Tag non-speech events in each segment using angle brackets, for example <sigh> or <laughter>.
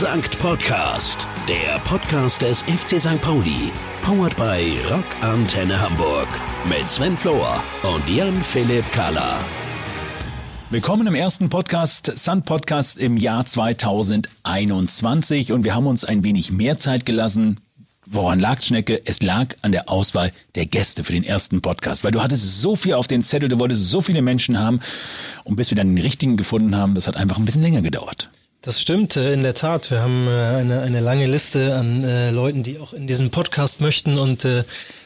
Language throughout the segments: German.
Sankt Podcast, der Podcast des FC St. Pauli. Powered by Rock Antenne Hamburg. Mit Sven Flohr und Jan-Philipp Kahler. Willkommen im ersten Podcast, Sun Podcast im Jahr 2021 und wir haben uns ein wenig mehr Zeit gelassen. Woran lag Schnecke? Es lag an der Auswahl der Gäste für den ersten Podcast, weil du hattest so viel auf den Zettel, du wolltest so viele Menschen haben und bis wir dann den richtigen gefunden haben, das hat einfach ein bisschen länger gedauert. Das stimmt, in der Tat. Wir haben äh, eine, eine lange Liste an äh, Leuten, die auch in diesen Podcast möchten und äh,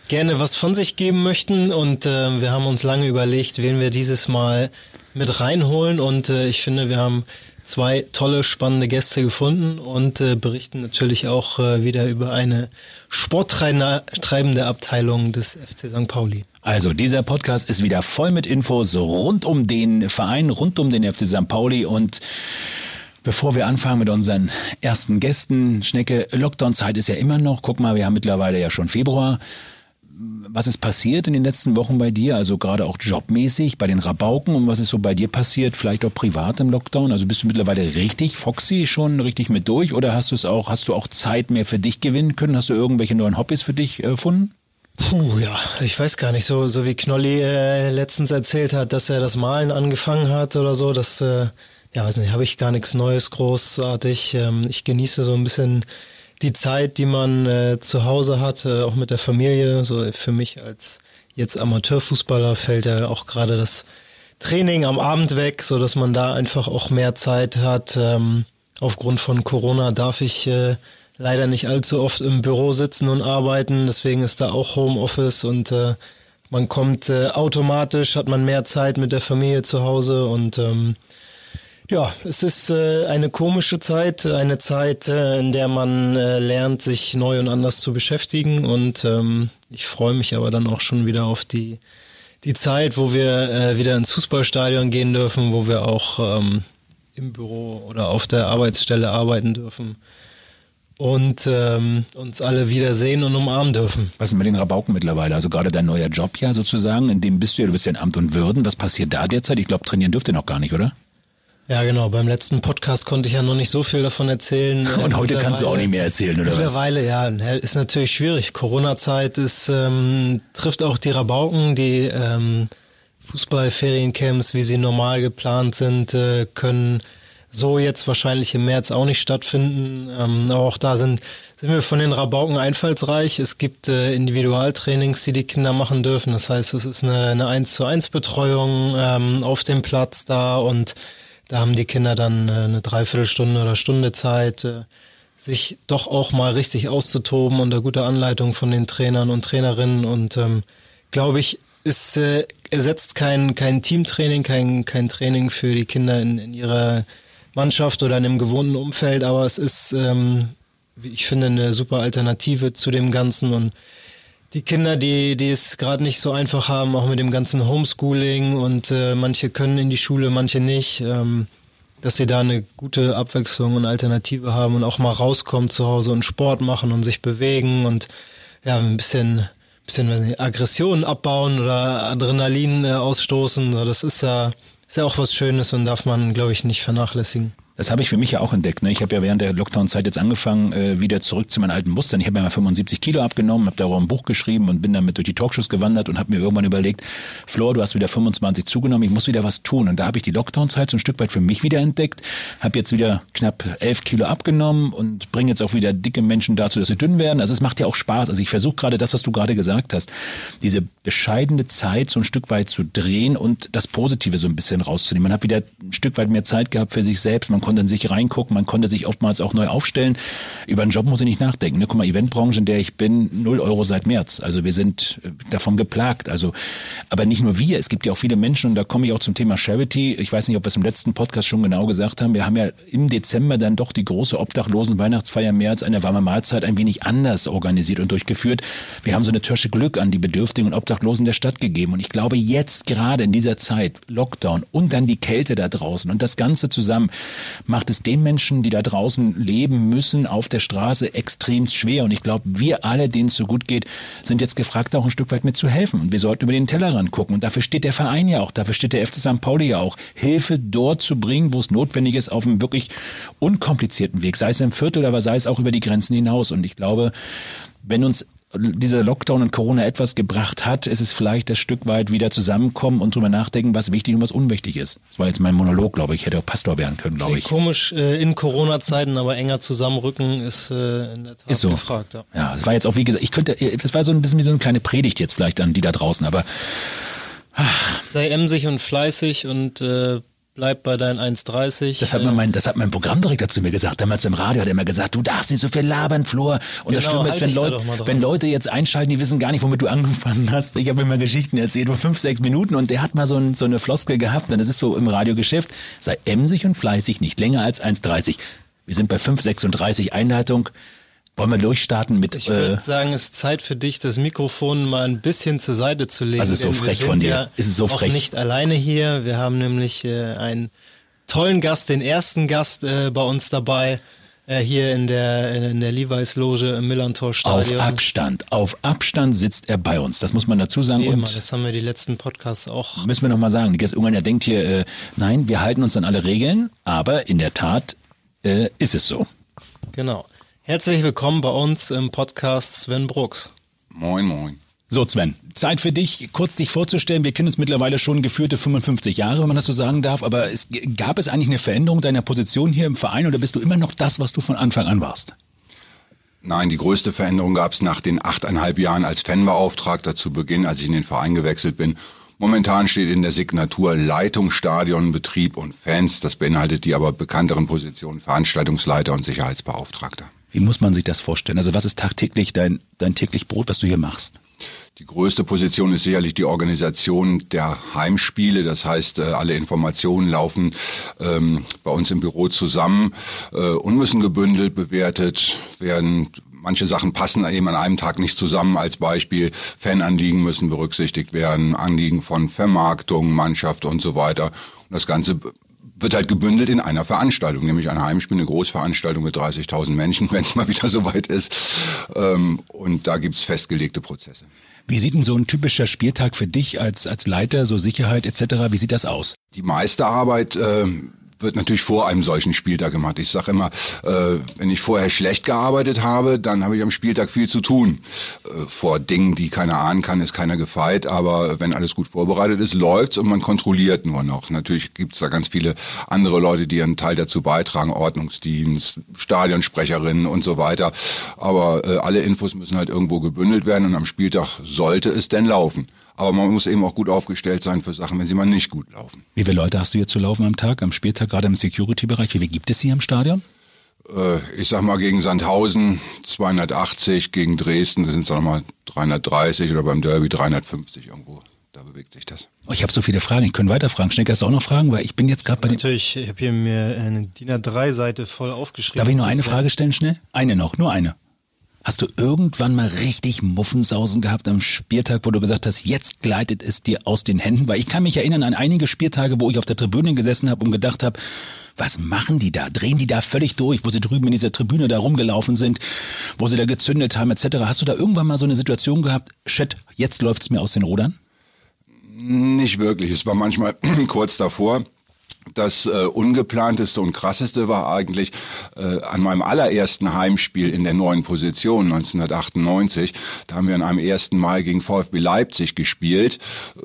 gerne was von sich geben möchten. Und äh, wir haben uns lange überlegt, wen wir dieses Mal mit reinholen. Und äh, ich finde, wir haben zwei tolle, spannende Gäste gefunden und äh, berichten natürlich auch wieder über eine sporttreibende Abteilung des FC St. Pauli. Also dieser Podcast ist wieder voll mit Infos rund um den Verein, rund um den FC St. Pauli und Bevor wir anfangen mit unseren ersten Gästen, Schnecke, Lockdown-Zeit ist ja immer noch. Guck mal, wir haben mittlerweile ja schon Februar was ist passiert in den letzten Wochen bei dir? Also gerade auch jobmäßig bei den Rabauken und was ist so bei dir passiert? Vielleicht auch privat im Lockdown? Also bist du mittlerweile richtig Foxy schon richtig mit durch oder hast du es auch, hast du auch Zeit mehr für dich gewinnen können? Hast du irgendwelche neuen Hobbys für dich äh, erfunden? Puh, ja, ich weiß gar nicht, so, so wie Knolli äh, letztens erzählt hat, dass er das Malen angefangen hat oder so, das, äh, ja, weiß nicht, habe ich gar nichts Neues großartig. Ähm, ich genieße so ein bisschen die Zeit, die man äh, zu Hause hat, äh, auch mit der Familie. So für mich als jetzt Amateurfußballer fällt ja auch gerade das Training am Abend weg, so dass man da einfach auch mehr Zeit hat. Ähm, aufgrund von Corona darf ich äh, leider nicht allzu oft im Büro sitzen und arbeiten, deswegen ist da auch Homeoffice und äh, man kommt äh, automatisch, hat man mehr Zeit mit der Familie zu Hause und ähm, ja, es ist äh, eine komische Zeit, eine Zeit, äh, in der man äh, lernt, sich neu und anders zu beschäftigen. Und ähm, ich freue mich aber dann auch schon wieder auf die, die Zeit, wo wir äh, wieder ins Fußballstadion gehen dürfen, wo wir auch ähm, im Büro oder auf der Arbeitsstelle arbeiten dürfen und ähm, uns alle wiedersehen und umarmen dürfen. Was ist mit den Rabauken mittlerweile? Also gerade dein neuer Job ja sozusagen, in dem bist du ja, du bist ja in Amt und Würden. Was passiert da derzeit? Ich glaube, trainieren dürft ihr noch gar nicht, oder? Ja, genau. Beim letzten Podcast konnte ich ja noch nicht so viel davon erzählen. <laughs> Und heute kannst du auch nicht mehr erzählen, oder mittlerweile, was? Mittlerweile, ja. Ist natürlich schwierig. Corona-Zeit ist, ähm, trifft auch die Rabauken, die ähm, Fußballferiencamps, wie sie normal geplant sind, äh, können so jetzt wahrscheinlich im März auch nicht stattfinden. Ähm, aber auch da sind, sind wir von den Rabauken einfallsreich. Es gibt äh, Individualtrainings, die die Kinder machen dürfen. Das heißt, es ist eine, eine 1 zu 1 Betreuung ähm, auf dem Platz da und da haben die Kinder dann äh, eine Dreiviertelstunde oder Stunde Zeit, äh, sich doch auch mal richtig auszutoben unter guter Anleitung von den Trainern und Trainerinnen. Und ähm, glaube ich, es äh, ersetzt kein, kein Teamtraining, kein, kein Training für die Kinder in, in ihrer Mannschaft oder in einem gewohnten Umfeld, aber es ist, ähm, wie ich finde, eine super Alternative zu dem Ganzen und die Kinder, die, die es gerade nicht so einfach haben, auch mit dem ganzen Homeschooling und äh, manche können in die Schule, manche nicht, ähm, dass sie da eine gute Abwechslung und Alternative haben und auch mal rauskommen zu Hause und Sport machen und sich bewegen und ja, ein bisschen, bisschen nicht, Aggression abbauen oder Adrenalin äh, ausstoßen. So, das ist ja, ist ja auch was Schönes und darf man, glaube ich, nicht vernachlässigen. Das habe ich für mich ja auch entdeckt. Ne? Ich habe ja während der Lockdown-Zeit jetzt angefangen, äh, wieder zurück zu meinen alten Mustern. Ich habe ja mal 75 Kilo abgenommen, habe darüber ein Buch geschrieben und bin damit durch die Talkshows gewandert und habe mir irgendwann überlegt, Flor, du hast wieder 25 zugenommen, ich muss wieder was tun. Und da habe ich die Lockdown-Zeit so ein Stück weit für mich wieder entdeckt, habe jetzt wieder knapp 11 Kilo abgenommen und bringe jetzt auch wieder dicke Menschen dazu, dass sie dünn werden. Also es macht ja auch Spaß. Also ich versuche gerade das, was du gerade gesagt hast, diese bescheidene Zeit so ein Stück weit zu drehen und das Positive so ein bisschen rauszunehmen. Man hat wieder ein Stück weit mehr Zeit gehabt für sich selbst. Man konnte in sich reingucken, man konnte sich oftmals auch neu aufstellen. Über einen Job muss ich nicht nachdenken. Ne? Guck mal, Eventbranche, in der ich bin, null Euro seit März. Also wir sind äh, davon geplagt. Also, aber nicht nur wir, es gibt ja auch viele Menschen, und da komme ich auch zum Thema Charity. Ich weiß nicht, ob wir es im letzten Podcast schon genau gesagt haben. Wir haben ja im Dezember dann doch die große Obdachlosen-Weihnachtsfeier mehr als eine warme Mahlzeit ein wenig anders organisiert und durchgeführt. Wir haben so eine Tasche Glück an die Bedürftigen und Obdachlosen der Stadt gegeben. Und ich glaube, jetzt gerade in dieser Zeit, Lockdown und dann die Kälte da draußen und das Ganze zusammen, macht es den Menschen, die da draußen leben müssen, auf der Straße extrem schwer. Und ich glaube, wir alle, denen es so gut geht, sind jetzt gefragt, auch ein Stück weit mit zu helfen. Und wir sollten über den Tellerrand gucken. Und dafür steht der Verein ja auch, dafür steht der FC St. Pauli ja auch, Hilfe dort zu bringen, wo es notwendig ist, auf einem wirklich unkomplizierten Weg, sei es im Viertel, aber sei es auch über die Grenzen hinaus. Und ich glaube, wenn uns dieser Lockdown und Corona etwas gebracht hat, ist es vielleicht das Stück weit wieder zusammenkommen und drüber nachdenken, was wichtig und was unwichtig ist. Das war jetzt mein Monolog, glaube ich. Hätte auch Pastor werden können, glaube ich. Komisch äh, in Corona-Zeiten, aber enger zusammenrücken ist äh, in der Tat ist so. gefragt. Ja. ja, das war jetzt auch, wie gesagt, ich könnte, das war so ein bisschen wie so eine kleine Predigt jetzt vielleicht an die da draußen, aber ach. Sei emsig und fleißig und äh, bleib bei deinen 1,30. Das hat, äh, mein, das hat mein Programmdirektor zu mir gesagt. Damals im Radio hat er immer gesagt, du darfst nicht so viel labern, Flor. Und genau, das Schlimme ist, wenn, Leut, wenn Leute jetzt einschalten, die wissen gar nicht, womit du angefangen hast. Ich habe immer Geschichten erzählt, nur fünf, sechs Minuten und der hat mal so, ein, so eine Floskel gehabt. Und das ist so im Radiogeschäft. Sei emsig und fleißig, nicht länger als 1,30. Wir sind bei 5,36 Einleitung. Wollen wir durchstarten mit. Ich würde äh, sagen, es ist Zeit für dich, das Mikrofon mal ein bisschen zur Seite zu legen. Also ist so frech von dir. Ja ist es so frech? Auch nicht alleine hier. Wir haben nämlich äh, einen tollen Gast, den ersten Gast äh, bei uns dabei. Äh, hier in der, in der Levi's Loge im Millantor Stadion. Auf Abstand, auf Abstand sitzt er bei uns. Das muss man dazu sagen. Wie immer, das haben wir die letzten Podcasts auch. Müssen wir nochmal sagen. Irgendwann, der denkt hier, äh, nein, wir halten uns an alle Regeln, aber in der Tat äh, ist es so. Genau. Herzlich willkommen bei uns im Podcast Sven Brooks. Moin, moin. So, Sven, Zeit für dich, kurz dich vorzustellen. Wir kennen uns mittlerweile schon geführte 55 Jahre, wenn man das so sagen darf. Aber es, gab es eigentlich eine Veränderung deiner Position hier im Verein oder bist du immer noch das, was du von Anfang an warst? Nein, die größte Veränderung gab es nach den achteinhalb Jahren als Fanbeauftragter zu Beginn, als ich in den Verein gewechselt bin. Momentan steht in der Signatur Leitung, Stadion, Betrieb und Fans. Das beinhaltet die aber bekannteren Positionen Veranstaltungsleiter und Sicherheitsbeauftragter. Wie muss man sich das vorstellen? Also was ist tagtäglich dein, dein täglich Brot, was du hier machst? Die größte Position ist sicherlich die Organisation der Heimspiele. Das heißt, äh, alle Informationen laufen ähm, bei uns im Büro zusammen äh, und müssen gebündelt bewertet werden. Manche Sachen passen eben an einem Tag nicht zusammen. Als Beispiel Fananliegen müssen berücksichtigt werden, Anliegen von Vermarktung, Mannschaft und so weiter. Und das Ganze wird halt gebündelt in einer Veranstaltung, nämlich ein Heimspiel, eine Großveranstaltung mit 30.000 Menschen, <laughs> wenn es mal wieder soweit ist. Ähm, und da gibt's festgelegte Prozesse. Wie sieht denn so ein typischer Spieltag für dich als, als Leiter, so Sicherheit etc., wie sieht das aus? Die meiste Arbeit äh, wird natürlich vor einem solchen Spieltag gemacht. Ich sage immer, äh, wenn ich vorher schlecht gearbeitet habe, dann habe ich am Spieltag viel zu tun. Äh, vor Dingen, die keiner ahnen kann, ist keiner gefeit, aber wenn alles gut vorbereitet ist, läuft's und man kontrolliert nur noch. Natürlich gibt's da ganz viele andere Leute, die einen Teil dazu beitragen, Ordnungsdienst, Stadionsprecherinnen und so weiter. Aber äh, alle Infos müssen halt irgendwo gebündelt werden und am Spieltag sollte es denn laufen. Aber man muss eben auch gut aufgestellt sein für Sachen, wenn sie mal nicht gut laufen. Wie viele Leute hast du hier zu laufen am Tag, am Spieltag, gerade im Security-Bereich? Wie viele gibt es hier im Stadion? Äh, ich sag mal gegen Sandhausen 280, gegen Dresden sind es nochmal 330 oder beim Derby 350 irgendwo. Da bewegt sich das. Oh, ich habe so viele Fragen. Ich kann weiter fragen. Schnecker, hast du auch noch Fragen? Weil ich bin jetzt gerade bei Natürlich, ich habe hier mir eine DIN A3-Seite voll aufgeschrieben. Darf ich nur eine Frage stellen, schnell? Eine noch, nur eine. Hast du irgendwann mal richtig Muffensausen gehabt am Spieltag, wo du gesagt hast, jetzt gleitet es dir aus den Händen? Weil ich kann mich erinnern an einige Spieltage, wo ich auf der Tribüne gesessen habe und gedacht habe, was machen die da? Drehen die da völlig durch, wo sie drüben in dieser Tribüne da rumgelaufen sind, wo sie da gezündet haben etc. Hast du da irgendwann mal so eine Situation gehabt, shit, jetzt läuft's mir aus den Rudern? Nicht wirklich. Es war manchmal <clears throat> kurz davor. Das äh, ungeplanteste und krasseste war eigentlich äh, an meinem allerersten Heimspiel in der neuen Position 1998. Da haben wir an einem ersten Mal gegen VfB Leipzig gespielt.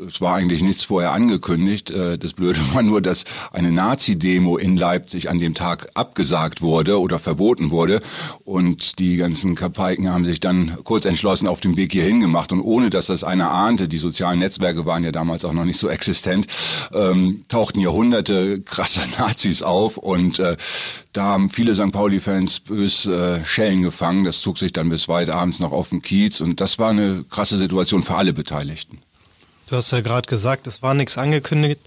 Es war eigentlich nichts vorher angekündigt. Äh, das Blöde war nur, dass eine Nazi-Demo in Leipzig an dem Tag abgesagt wurde oder verboten wurde. Und die ganzen Kapaiken haben sich dann kurz entschlossen auf dem Weg hierhin gemacht. Und ohne dass das einer ahnte, die sozialen Netzwerke waren ja damals auch noch nicht so existent, ähm, tauchten Jahrhunderte krasse Nazis auf und äh, da haben viele St. Pauli-Fans bös äh, Schellen gefangen. Das zog sich dann bis weit abends noch auf dem Kiez und das war eine krasse Situation für alle Beteiligten. Du hast ja gerade gesagt, es war nichts angekündigt.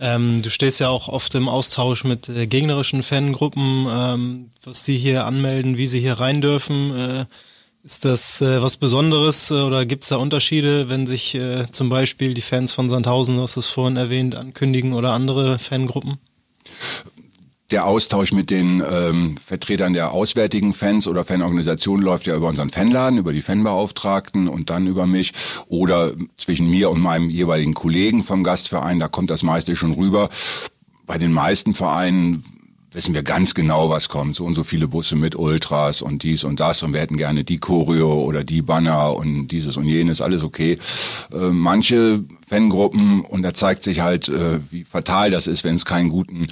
Ähm, du stehst ja auch oft im Austausch mit äh, gegnerischen Fangruppen, ähm, was sie hier anmelden, wie sie hier rein dürfen. Äh, ist das äh, was Besonderes äh, oder gibt es da Unterschiede, wenn sich äh, zum Beispiel die Fans von Sandhausen, du hast es vorhin erwähnt, ankündigen oder andere Fangruppen? der Austausch mit den ähm, Vertretern der auswärtigen Fans oder Fanorganisationen läuft ja über unseren Fanladen, über die Fanbeauftragten und dann über mich oder zwischen mir und meinem jeweiligen Kollegen vom Gastverein. Da kommt das meiste schon rüber. Bei den meisten Vereinen wissen wir ganz genau, was kommt. So und so viele Busse mit Ultras und dies und das und wir hätten gerne die Choreo oder die Banner und dieses und jenes, alles okay. Äh, manche Fangruppen, und da zeigt sich halt, äh, wie fatal das ist, wenn es keinen guten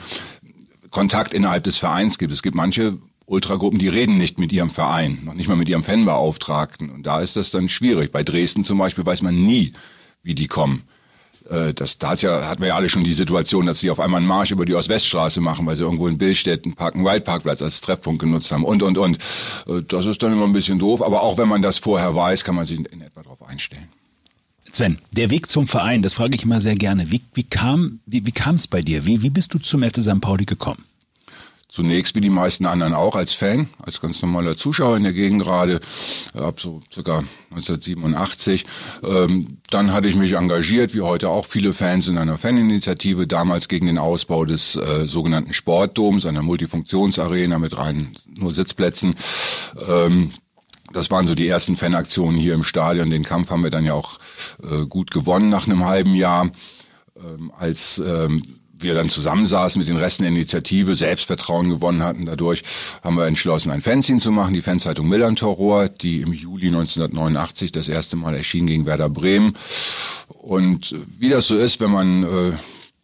Kontakt innerhalb des Vereins gibt. Es gibt manche Ultragruppen, die reden nicht mit ihrem Verein, noch nicht mal mit ihrem Fanbeauftragten. Und da ist das dann schwierig. Bei Dresden zum Beispiel weiß man nie, wie die kommen. Äh, das, da ja, hatten wir ja alle schon die Situation, dass sie auf einmal einen Marsch über die Ost-West-Straße machen, weil sie irgendwo in Billstedt Park einen Wildparkplatz als Treffpunkt genutzt haben und, und, und. Äh, das ist dann immer ein bisschen doof, aber auch wenn man das vorher weiß, kann man sich in etwa darauf einstellen. Sven, der Weg zum Verein, das frage ich immer sehr gerne. Wie, wie kam wie, wie kam es bei dir? Wie, wie bist du zum FC St. Pauli gekommen? Zunächst wie die meisten anderen auch als Fan, als ganz normaler Zuschauer in der Gegend gerade, ab so circa 1987. Ähm, dann hatte ich mich engagiert, wie heute auch viele Fans, in einer Faninitiative, damals gegen den Ausbau des äh, sogenannten Sportdoms, einer Multifunktionsarena mit rein nur Sitzplätzen. Ähm, das waren so die ersten Fanaktionen hier im Stadion. Den Kampf haben wir dann ja auch äh, gut gewonnen nach einem halben Jahr. Ähm, als ähm, wir dann zusammensaßen mit den Resten der Initiative, Selbstvertrauen gewonnen hatten dadurch, haben wir entschlossen, ein Fanzine zu machen, die Fanzeitung Millantor die im Juli 1989 das erste Mal erschien gegen Werder Bremen. Und wie das so ist, wenn man äh,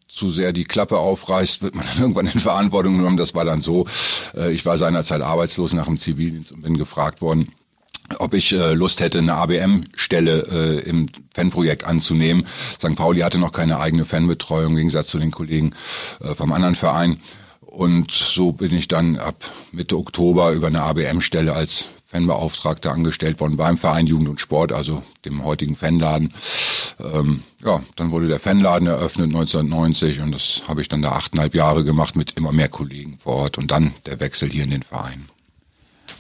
zu sehr die Klappe aufreißt, wird man <laughs> dann irgendwann in Verantwortung genommen. Das war dann so. Äh, ich war seinerzeit arbeitslos nach dem Zivildienst und bin gefragt worden, ob ich äh, Lust hätte, eine ABM-Stelle äh, im Fanprojekt anzunehmen. St. Pauli hatte noch keine eigene Fanbetreuung im Gegensatz zu den Kollegen äh, vom anderen Verein. Und so bin ich dann ab Mitte Oktober über eine ABM-Stelle als Fanbeauftragter angestellt worden beim Verein Jugend und Sport, also dem heutigen Fanladen. Ähm, ja, dann wurde der Fanladen eröffnet 1990 und das habe ich dann da achteinhalb Jahre gemacht mit immer mehr Kollegen vor Ort und dann der Wechsel hier in den Verein.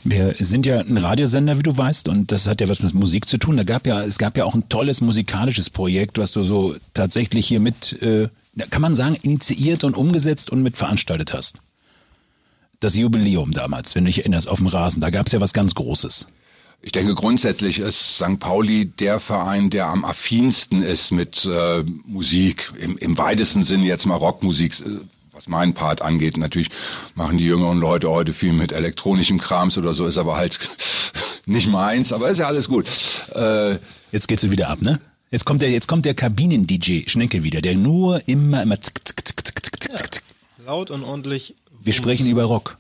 Wir sind ja ein Radiosender, wie du weißt, und das hat ja was mit Musik zu tun. Da gab ja, es gab ja auch ein tolles musikalisches Projekt, was du so tatsächlich hier mit, äh, kann man sagen, initiiert und umgesetzt und mit veranstaltet hast. Das Jubiläum damals, wenn du dich erinnerst, auf dem Rasen, da gab es ja was ganz Großes. Ich denke, grundsätzlich ist St. Pauli der Verein, der am affinsten ist mit äh, Musik, im, im weitesten Sinne jetzt mal Rockmusik, äh, was meinen Part angeht. Natürlich machen die jüngeren Leute heute viel mit elektronischem Krams oder so, ist aber halt <laughs> nicht meins, aber ist ja alles gut. Äh, jetzt geht's wieder ab, ne? Jetzt kommt der, jetzt kommt der Kabinen-DJ Schnecke wieder, der nur immer, immer tick, tick, tick, tick, tick, tick. Ja, laut und ordentlich. Wir sprechen über Rock.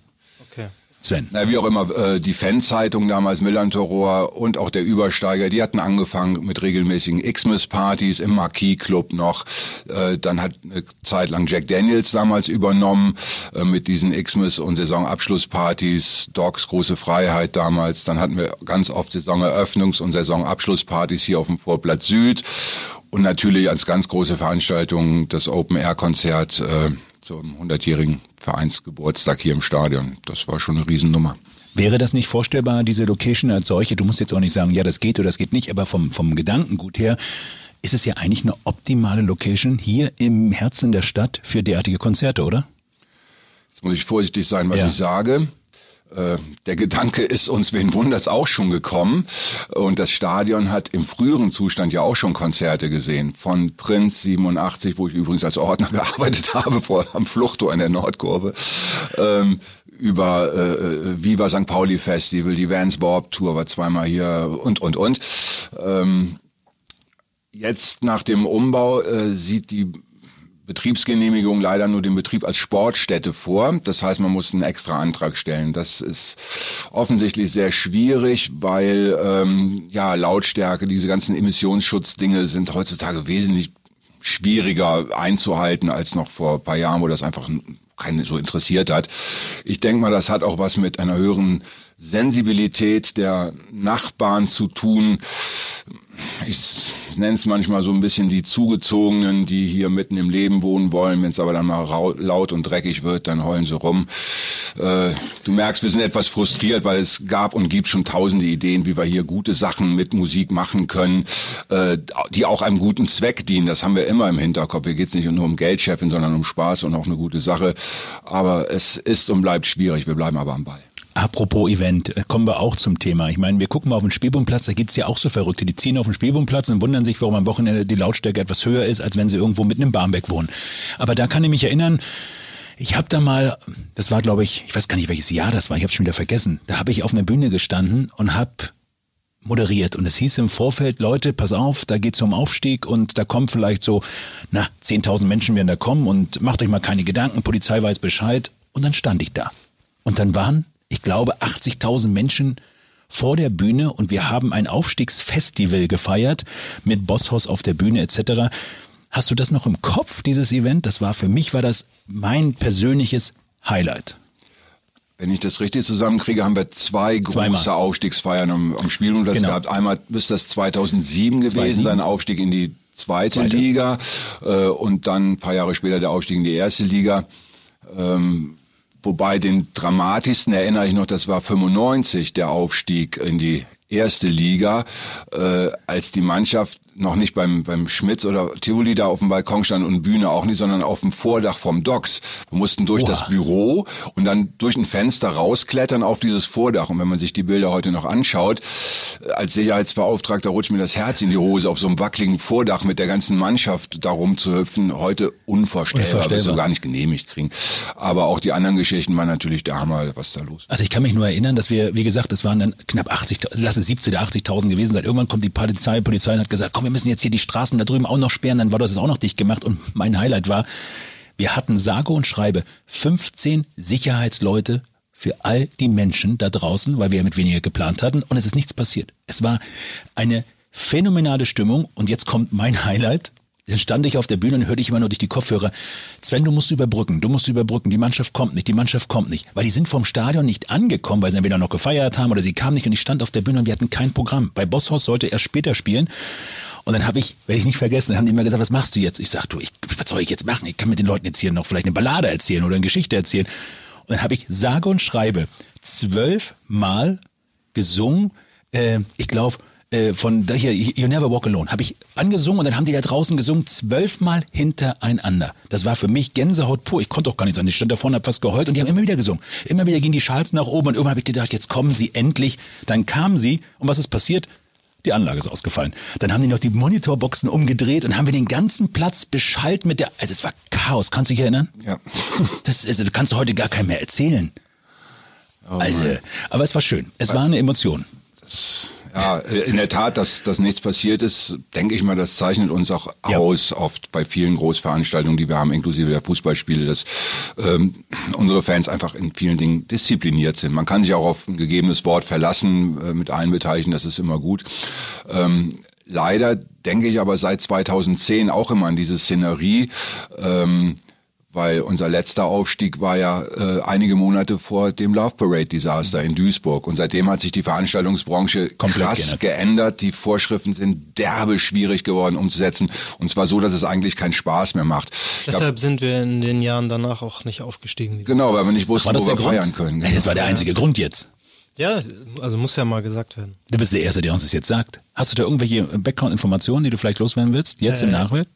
Sven. Na, wie auch immer, äh, die Fanzeitung damals, Millantor und auch der Übersteiger, die hatten angefangen mit regelmäßigen Xmas-Partys im Marquis-Club noch. Äh, dann hat eine Zeit lang Jack Daniels damals übernommen äh, mit diesen Xmas- und Saisonabschlusspartys, Dogs große Freiheit damals. Dann hatten wir ganz oft Saisoneröffnungs- und Saisonabschlusspartys hier auf dem Vorplatz Süd. Und natürlich als ganz große Veranstaltung das Open-Air-Konzert äh, zum 100-jährigen Vereinsgeburtstag hier im Stadion. Das war schon eine Riesennummer. Wäre das nicht vorstellbar, diese Location als solche? Du musst jetzt auch nicht sagen, ja, das geht oder das geht nicht, aber vom, vom Gedankengut her ist es ja eigentlich eine optimale Location hier im Herzen der Stadt für derartige Konzerte, oder? Jetzt muss ich vorsichtig sein, was ja. ich sage. Äh, der Gedanke ist uns, wen wunders, auch schon gekommen. Und das Stadion hat im früheren Zustand ja auch schon Konzerte gesehen. Von Prinz 87, wo ich übrigens als Ordner <laughs> gearbeitet habe, vor am Fluchttor in der Nordkurve. Ähm, über äh, Viva St. Pauli Festival, die Vans Bob Tour war zweimal hier und, und, und. Ähm, jetzt nach dem Umbau äh, sieht die Betriebsgenehmigung leider nur den Betrieb als Sportstätte vor. Das heißt, man muss einen extra Antrag stellen. Das ist offensichtlich sehr schwierig, weil ähm, ja Lautstärke, diese ganzen Emissionsschutzdinge sind heutzutage wesentlich schwieriger einzuhalten als noch vor paar Jahren, wo das einfach keinen so interessiert hat. Ich denke mal, das hat auch was mit einer höheren Sensibilität der Nachbarn zu tun ich nenne es manchmal so ein bisschen die Zugezogenen, die hier mitten im Leben wohnen wollen. Wenn es aber dann mal laut und dreckig wird, dann heulen sie rum. äh, du merkst, wir sind etwas frustriert, weil es gab und gibt schon tausende Ideen, wie wir hier gute Sachen mit Musik machen können, äh, die auch einem guten Zweck dienen. Das haben wir immer im Hinterkopf. Hier geht es nicht nur um Geld, Chefin, sondern um Spaß und auch eine gute Sache. Aber es ist und bleibt schwierig. Wir bleiben aber am Ball. Apropos Event, äh, kommen wir auch zum Thema. Ich meine, wir gucken mal auf den Spielbundplatz, da gibt's ja auch so Verrückte, die ziehen auf den Spielbundplatz und wundern sich, warum am Wochenende die Lautstärke etwas höher ist, als wenn sie irgendwo mitten im Barmbek wohnen. Aber da kann ich mich erinnern, ich habe da mal, das war glaube ich, ich weiß gar nicht welches Jahr das war, ich habe schon wieder vergessen. Da habe ich auf einer Bühne gestanden und habe moderiert und es hieß im Vorfeld, Leute, pass auf, da geht's um Aufstieg und da kommen vielleicht so, na, 10.000 Menschen werden da kommen und macht euch mal keine Gedanken, Polizei weiß Bescheid und dann stand ich da. Und dann waren ich glaube, 80.000 Menschen vor der Bühne und wir haben ein Aufstiegsfestival gefeiert mit Bosshaus auf der Bühne etc. Hast du das noch im Kopf, dieses Event? Das war für mich war das mein persönliches Highlight. Wenn ich das richtig zusammenkriege, haben wir zwei große Zweimal. Aufstiegsfeiern am, am Spielplatz genau. gehabt. Einmal müsste das 2007 gewesen 2007. sein, Aufstieg in die zweite, zweite. Liga äh, und dann ein paar Jahre später der Aufstieg in die erste Liga. Ähm, Wobei den dramatischsten erinnere ich noch, das war 95 der Aufstieg in die erste Liga, äh, als die Mannschaft noch nicht beim, beim Schmitz oder Tivoli da auf dem Balkon stand und Bühne auch nicht, sondern auf dem Vordach vom Docks. Wir mussten durch Oha. das Büro und dann durch ein Fenster rausklettern auf dieses Vordach. Und wenn man sich die Bilder heute noch anschaut, als Sicherheitsbeauftragter rutscht mir das Herz in die Hose, auf so einem wackeligen Vordach mit der ganzen Mannschaft da rumzuhüpfen. Heute unvorstellbar, unvorstellbar. wir so gar nicht genehmigt kriegen. Aber auch die anderen Geschichten waren natürlich der Hammer, was da los Also ich kann mich nur erinnern, dass wir, wie gesagt, es waren dann knapp 80, lass es 70 oder 80.000 gewesen sein. Irgendwann kommt die Polizei, Polizei hat gesagt, komm, wir müssen jetzt hier die Straßen da drüben auch noch sperren, dann war das auch noch dicht gemacht und mein Highlight war, wir hatten sage und schreibe 15 Sicherheitsleute für all die Menschen da draußen, weil wir ja mit weniger geplant hatten und es ist nichts passiert. Es war eine phänomenale Stimmung und jetzt kommt mein Highlight. Dann stand ich auf der Bühne und hörte ich immer nur durch die Kopfhörer, Sven, du musst überbrücken, du musst überbrücken, die Mannschaft kommt nicht, die Mannschaft kommt nicht. Weil die sind vom Stadion nicht angekommen, weil sie entweder noch gefeiert haben oder sie kamen nicht und ich stand auf der Bühne und wir hatten kein Programm. Bei Bosshaus sollte erst später spielen und dann habe ich, werde ich nicht vergessen, haben die immer gesagt, was machst du jetzt? Ich sag, du, ich, was soll ich jetzt machen? Ich kann mit den Leuten jetzt hier noch vielleicht eine Ballade erzählen oder eine Geschichte erzählen. Und dann habe ich sage und schreibe zwölfmal gesungen, äh, ich glaube, äh, von hier, You Never Walk Alone, habe ich angesungen und dann haben die da draußen gesungen, zwölfmal hintereinander. Das war für mich Gänsehaut pur. Ich konnte auch gar nichts an. Ich stand da vorne, hab fast geheult und die haben immer wieder gesungen. Immer wieder gingen die Schals nach oben und irgendwann habe ich gedacht, jetzt kommen sie endlich. Dann kamen sie und was ist passiert? Die Anlage ist ausgefallen. Dann haben die noch die Monitorboxen umgedreht und haben wir den ganzen Platz beschallt mit der. Also es war Chaos. Kannst du dich erinnern? Ja. <laughs> Das also, du kannst heute gar keinem mehr erzählen. Oh also, aber es war schön. Es war eine Emotion. Das ja, in der Tat, dass, dass nichts passiert ist, denke ich mal, das zeichnet uns auch ja. aus, oft bei vielen Großveranstaltungen, die wir haben, inklusive der Fußballspiele, dass ähm, unsere Fans einfach in vielen Dingen diszipliniert sind. Man kann sich auch auf ein gegebenes Wort verlassen, äh, mit allen Beteiligten, das ist immer gut. Ähm, leider denke ich aber seit 2010 auch immer an diese Szenerie. Ähm, weil unser letzter Aufstieg war ja äh, einige Monate vor dem Love Parade Desaster in Duisburg und seitdem hat sich die Veranstaltungsbranche Komplett krass geändert. geändert. Die Vorschriften sind derbe schwierig geworden umzusetzen und zwar so, dass es eigentlich keinen Spaß mehr macht. Deshalb glaub, sind wir in den Jahren danach auch nicht aufgestiegen. Genau, weil wir nicht wussten, wo wir Grund? feiern können. Das war der einzige ja. Grund jetzt. Ja, also muss ja mal gesagt werden. Du bist der Erste, der uns das jetzt sagt. Hast du da irgendwelche Background-Informationen, die du vielleicht loswerden willst, jetzt äh, im Nachwelt?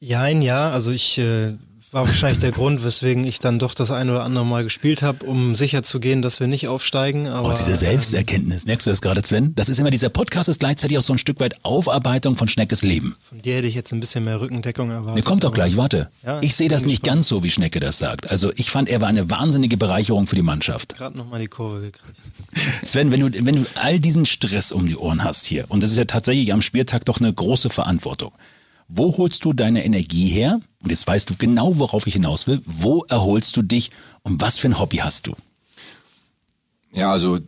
Ja, ja, also ich äh, war wahrscheinlich der Grund, weswegen ich dann doch das ein oder andere Mal gespielt habe, um sicher zu gehen, dass wir nicht aufsteigen. Aber, oh, diese Selbsterkenntnis. Merkst du das gerade, Sven? Das ist immer, dieser Podcast ist gleichzeitig auch so ein Stück weit Aufarbeitung von Schneckes Leben. Von dir hätte ich jetzt ein bisschen mehr Rückendeckung erwartet. Mir kommt doch gleich, warte. Ja, ich sehe das nicht gespannt. ganz so, wie Schnecke das sagt. Also ich fand, er war eine wahnsinnige Bereicherung für die Mannschaft. Gerade nochmal die Kurve gekriegt. <laughs> Sven, wenn du, wenn du all diesen Stress um die Ohren hast hier, und das ist ja tatsächlich am Spieltag doch eine große Verantwortung. Wo holst du deine Energie her? Und jetzt weißt du genau, worauf ich hinaus will. Wo erholst du dich und was für ein Hobby hast du? Ja, also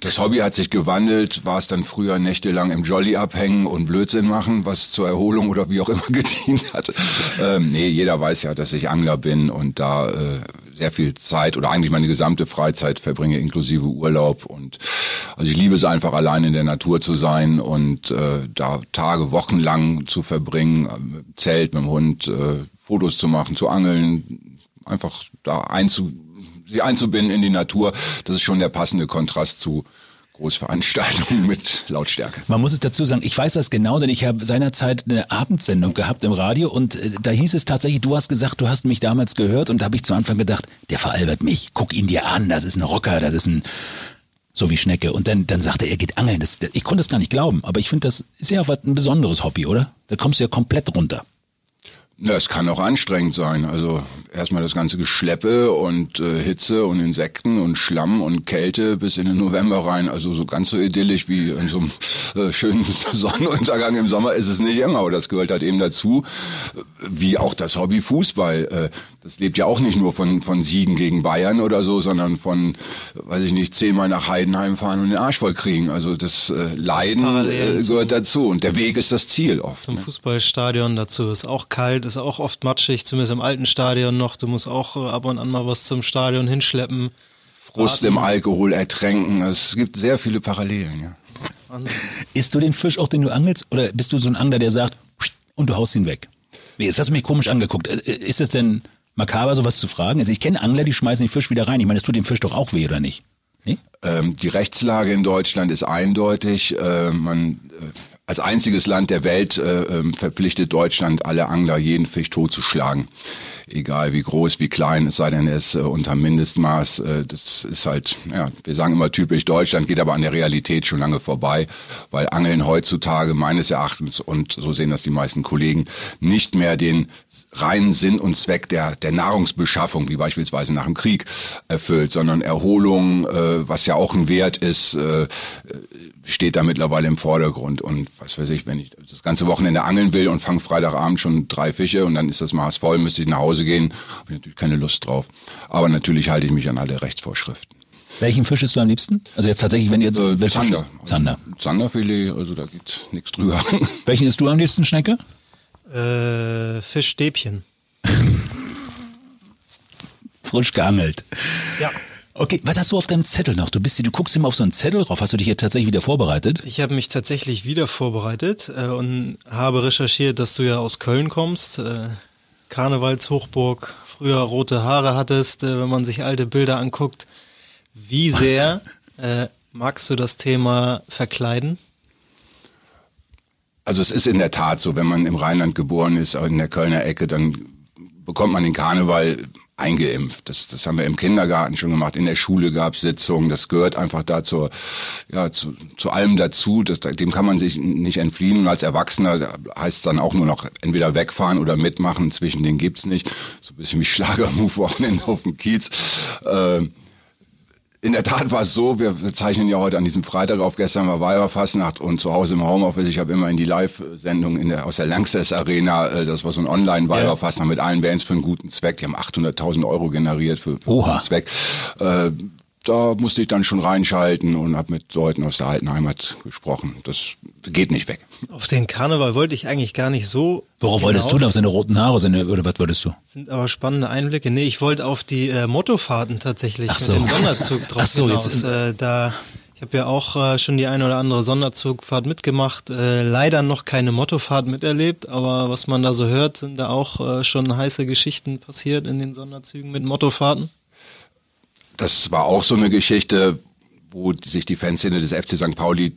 das Hobby hat sich gewandelt, war es dann früher nächtelang im Jolly abhängen und Blödsinn machen, was zur Erholung oder wie auch immer <laughs> gedient hat. Ähm, nee, jeder weiß ja, dass ich Angler bin und da äh, sehr viel Zeit oder eigentlich meine gesamte Freizeit verbringe, inklusive Urlaub. Und also ich liebe es einfach allein in der Natur zu sein und äh, da Tage, Wochen lang zu verbringen, äh, Zelt mit dem Hund, äh, Fotos zu machen, zu angeln, einfach da einzu sie einzubinden in die Natur, das ist schon der passende Kontrast zu Großveranstaltungen mit Lautstärke. Man muss es dazu sagen, ich weiß das genau, denn ich habe seinerzeit eine Abendsendung gehabt im Radio und äh, da hieß es tatsächlich, du hast gesagt, du hast mich damals gehört und da habe ich zu Anfang gedacht, der veralbert mich, guck ihn dir an, das ist ein Rocker, das ist ein so wie Schnecke. Und dann, dann sagte er, er geht angeln. Das, ich konnte das gar nicht glauben, aber ich finde, das ist ja ein besonderes Hobby, oder? Da kommst du ja komplett runter. Ja, es kann auch anstrengend sein. Also erstmal das ganze Geschleppe und äh, Hitze und Insekten und Schlamm und Kälte bis in den November rein. Also so ganz so idyllisch wie in so einem äh, schönen <laughs> Sonnenuntergang im Sommer ist es nicht immer. Aber das gehört halt eben dazu, wie auch das Hobby Fußball. Äh, das lebt ja auch nicht nur von, von Siegen gegen Bayern oder so, sondern von, weiß ich nicht, zehnmal nach Heidenheim fahren und den Arsch voll kriegen. Also das äh, Leiden äh, gehört dazu. Und der Weg ist das Ziel oft. Zum ne? Fußballstadion dazu ist auch kalt, ist auch oft matschig, zumindest im alten Stadion noch. Du musst auch äh, ab und an mal was zum Stadion hinschleppen. Frust im Alkohol ertränken. Es gibt sehr viele Parallelen, ja. Isst du den Fisch auch, den du angelst? Oder bist du so ein Angler, der sagt, und du haust ihn weg? Nee, jetzt hast du mich komisch angeguckt. Äh, Ist es denn makaber, sowas zu fragen? Also ich kenne Angler, die schmeißen den Fisch wieder rein. Ich meine, das tut dem Fisch doch auch weh, oder nicht? Nee? Ähm, die Rechtslage in Deutschland ist eindeutig. Äh, man äh, als einziges Land der Welt äh, ähm, verpflichtet Deutschland alle Angler, jeden Fisch totzuschlagen. Egal wie groß, wie klein, es sei denn, er ist äh, unter Mindestmaß. Äh, das ist halt, ja, wir sagen immer typisch Deutschland, geht aber an der Realität schon lange vorbei, weil Angeln heutzutage meines Erachtens, und so sehen das die meisten Kollegen, nicht mehr den reinen Sinn und Zweck der, der Nahrungsbeschaffung, wie beispielsweise nach dem Krieg, erfüllt, sondern Erholung, äh, was ja auch ein Wert ist, äh, steht da mittlerweile im Vordergrund. Und was weiß ich, wenn ich das ganze Wochenende angeln will und fange Freitagabend schon drei Fische und dann ist das Maß voll, müsste ich nach Hause gehen, habe ich natürlich keine Lust drauf. Aber natürlich halte ich mich an alle Rechtsvorschriften. Welchen Fisch isst du am liebsten? Also jetzt tatsächlich, wenn du jetzt Äh, welchen Zander. Fisch- Zander. Zanderfilet, also da geht nichts drüber. <laughs> Welchen isst du am liebsten, Schnecke? Äh, Fischstäbchen. <laughs> Frisch geangelt. Ja. Okay, was hast du auf deinem Zettel noch? Du bist, du guckst immer auf so einen Zettel drauf. Hast du dich hier tatsächlich wieder vorbereitet? Ich habe mich tatsächlich wieder vorbereitet äh, und habe recherchiert, dass du ja aus Köln kommst. Äh, Karnevalshochburg, früher rote Haare hattest, äh, wenn man sich alte Bilder anguckt. Wie <laughs> sehr äh, magst du das Thema Verkleiden? Also es ist in der Tat so, wenn man im Rheinland geboren ist, in der Kölner Ecke, dann bekommt man den Karneval eingeimpft. Das, das haben wir im Kindergarten schon gemacht. In der Schule gab es Sitzungen. Das gehört einfach dazu, ja, zu, zu allem dazu. Das, dem kann man sich nicht entfliehen. Und als Erwachsener heißt es dann auch nur noch entweder wegfahren oder mitmachen. Zwischen denen gibt's nicht. So ein bisschen wie Schlagermove-Wochenende auf dem Kiez. Ähm, in der Tat war es so, wir zeichnen ja heute an diesem Freitag auf, gestern war Weiberfastnacht und zu Hause im Homeoffice, ich habe immer in die Live-Sendung in der, aus der Lanxess Arena, äh, das war so ein Online-Weiberfastnacht mit allen Bands für einen guten Zweck, die haben 800.000 Euro generiert für, für einen Oha. guten Zweck. Äh, da musste ich dann schon reinschalten und habe mit Leuten aus der alten Heimat gesprochen. Das geht nicht weg. Auf den Karneval wollte ich eigentlich gar nicht so. Worauf wolltest du denn? Auf seine roten Haare? Seine, oder was wolltest du? Sind aber spannende Einblicke. Nee, ich wollte auf die äh, Mottofahrten tatsächlich Ach so. mit dem Sonderzug <laughs> drauf Ach so, hinaus. jetzt- äh, da, ich habe ja auch äh, schon die eine oder andere Sonderzugfahrt mitgemacht. Äh, leider noch keine Mottofahrt miterlebt, aber was man da so hört, sind da auch äh, schon heiße Geschichten passiert in den Sonderzügen mit Mottofahrten. Das war auch so eine Geschichte, wo sich die Fanszene des FC St. Pauli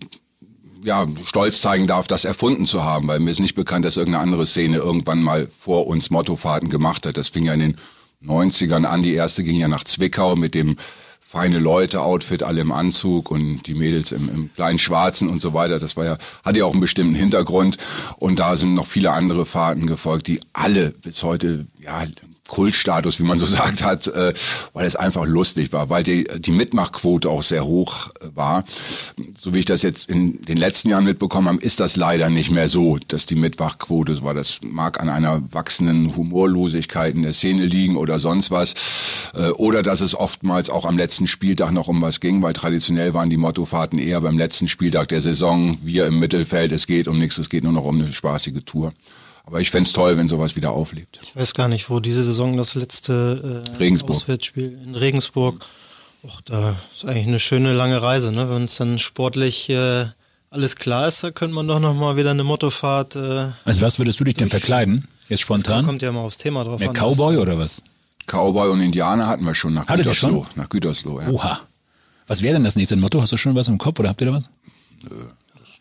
ja, stolz zeigen darf, das erfunden zu haben, weil mir ist nicht bekannt, dass irgendeine andere Szene irgendwann mal vor uns Mottofahrten gemacht hat. Das fing ja in den 90ern an. Die erste ging ja nach Zwickau mit dem feine Leute-Outfit, alle im Anzug und die Mädels im, im kleinen Schwarzen und so weiter. Das war ja, hatte ja auch einen bestimmten Hintergrund. Und da sind noch viele andere Fahrten gefolgt, die alle bis heute, ja, Kultstatus, wie man so <laughs> sagt hat, äh, weil es einfach lustig war, weil die, die Mitmachquote auch sehr hoch äh, war. So wie ich das jetzt in den letzten Jahren mitbekommen habe, ist das leider nicht mehr so, dass die Mitmachquote so war. Das mag an einer wachsenden Humorlosigkeit in der Szene liegen oder sonst was. Äh, oder dass es oftmals auch am letzten Spieltag noch um was ging, weil traditionell waren die Mottofahrten eher beim letzten Spieltag der Saison. Wir im Mittelfeld, es geht um nichts, es geht nur noch um eine spaßige Tour. Aber ich fänd's toll, wenn sowas wieder auflebt. Ich weiß gar nicht, wo diese Saison das letzte äh, Regensburg. Auswärtsspiel in Regensburg. Och, da ist eigentlich eine schöne lange Reise, ne? Wenn es dann sportlich äh, alles klar ist, da könnte man doch noch mal wieder eine Mottofahrt. Äh, Also was würdest du dich denn verkleiden? Jetzt das spontan? kommt ja mal aufs Thema drauf Mehr an. Cowboy oder was? Cowboy und Indianer hatten wir schon nach Hattet ihr Gütersloh. schon? Nach Gütersloh, ja. Oha. Was wäre denn das nächste Motto? Hast du schon was im Kopf oder habt ihr da was?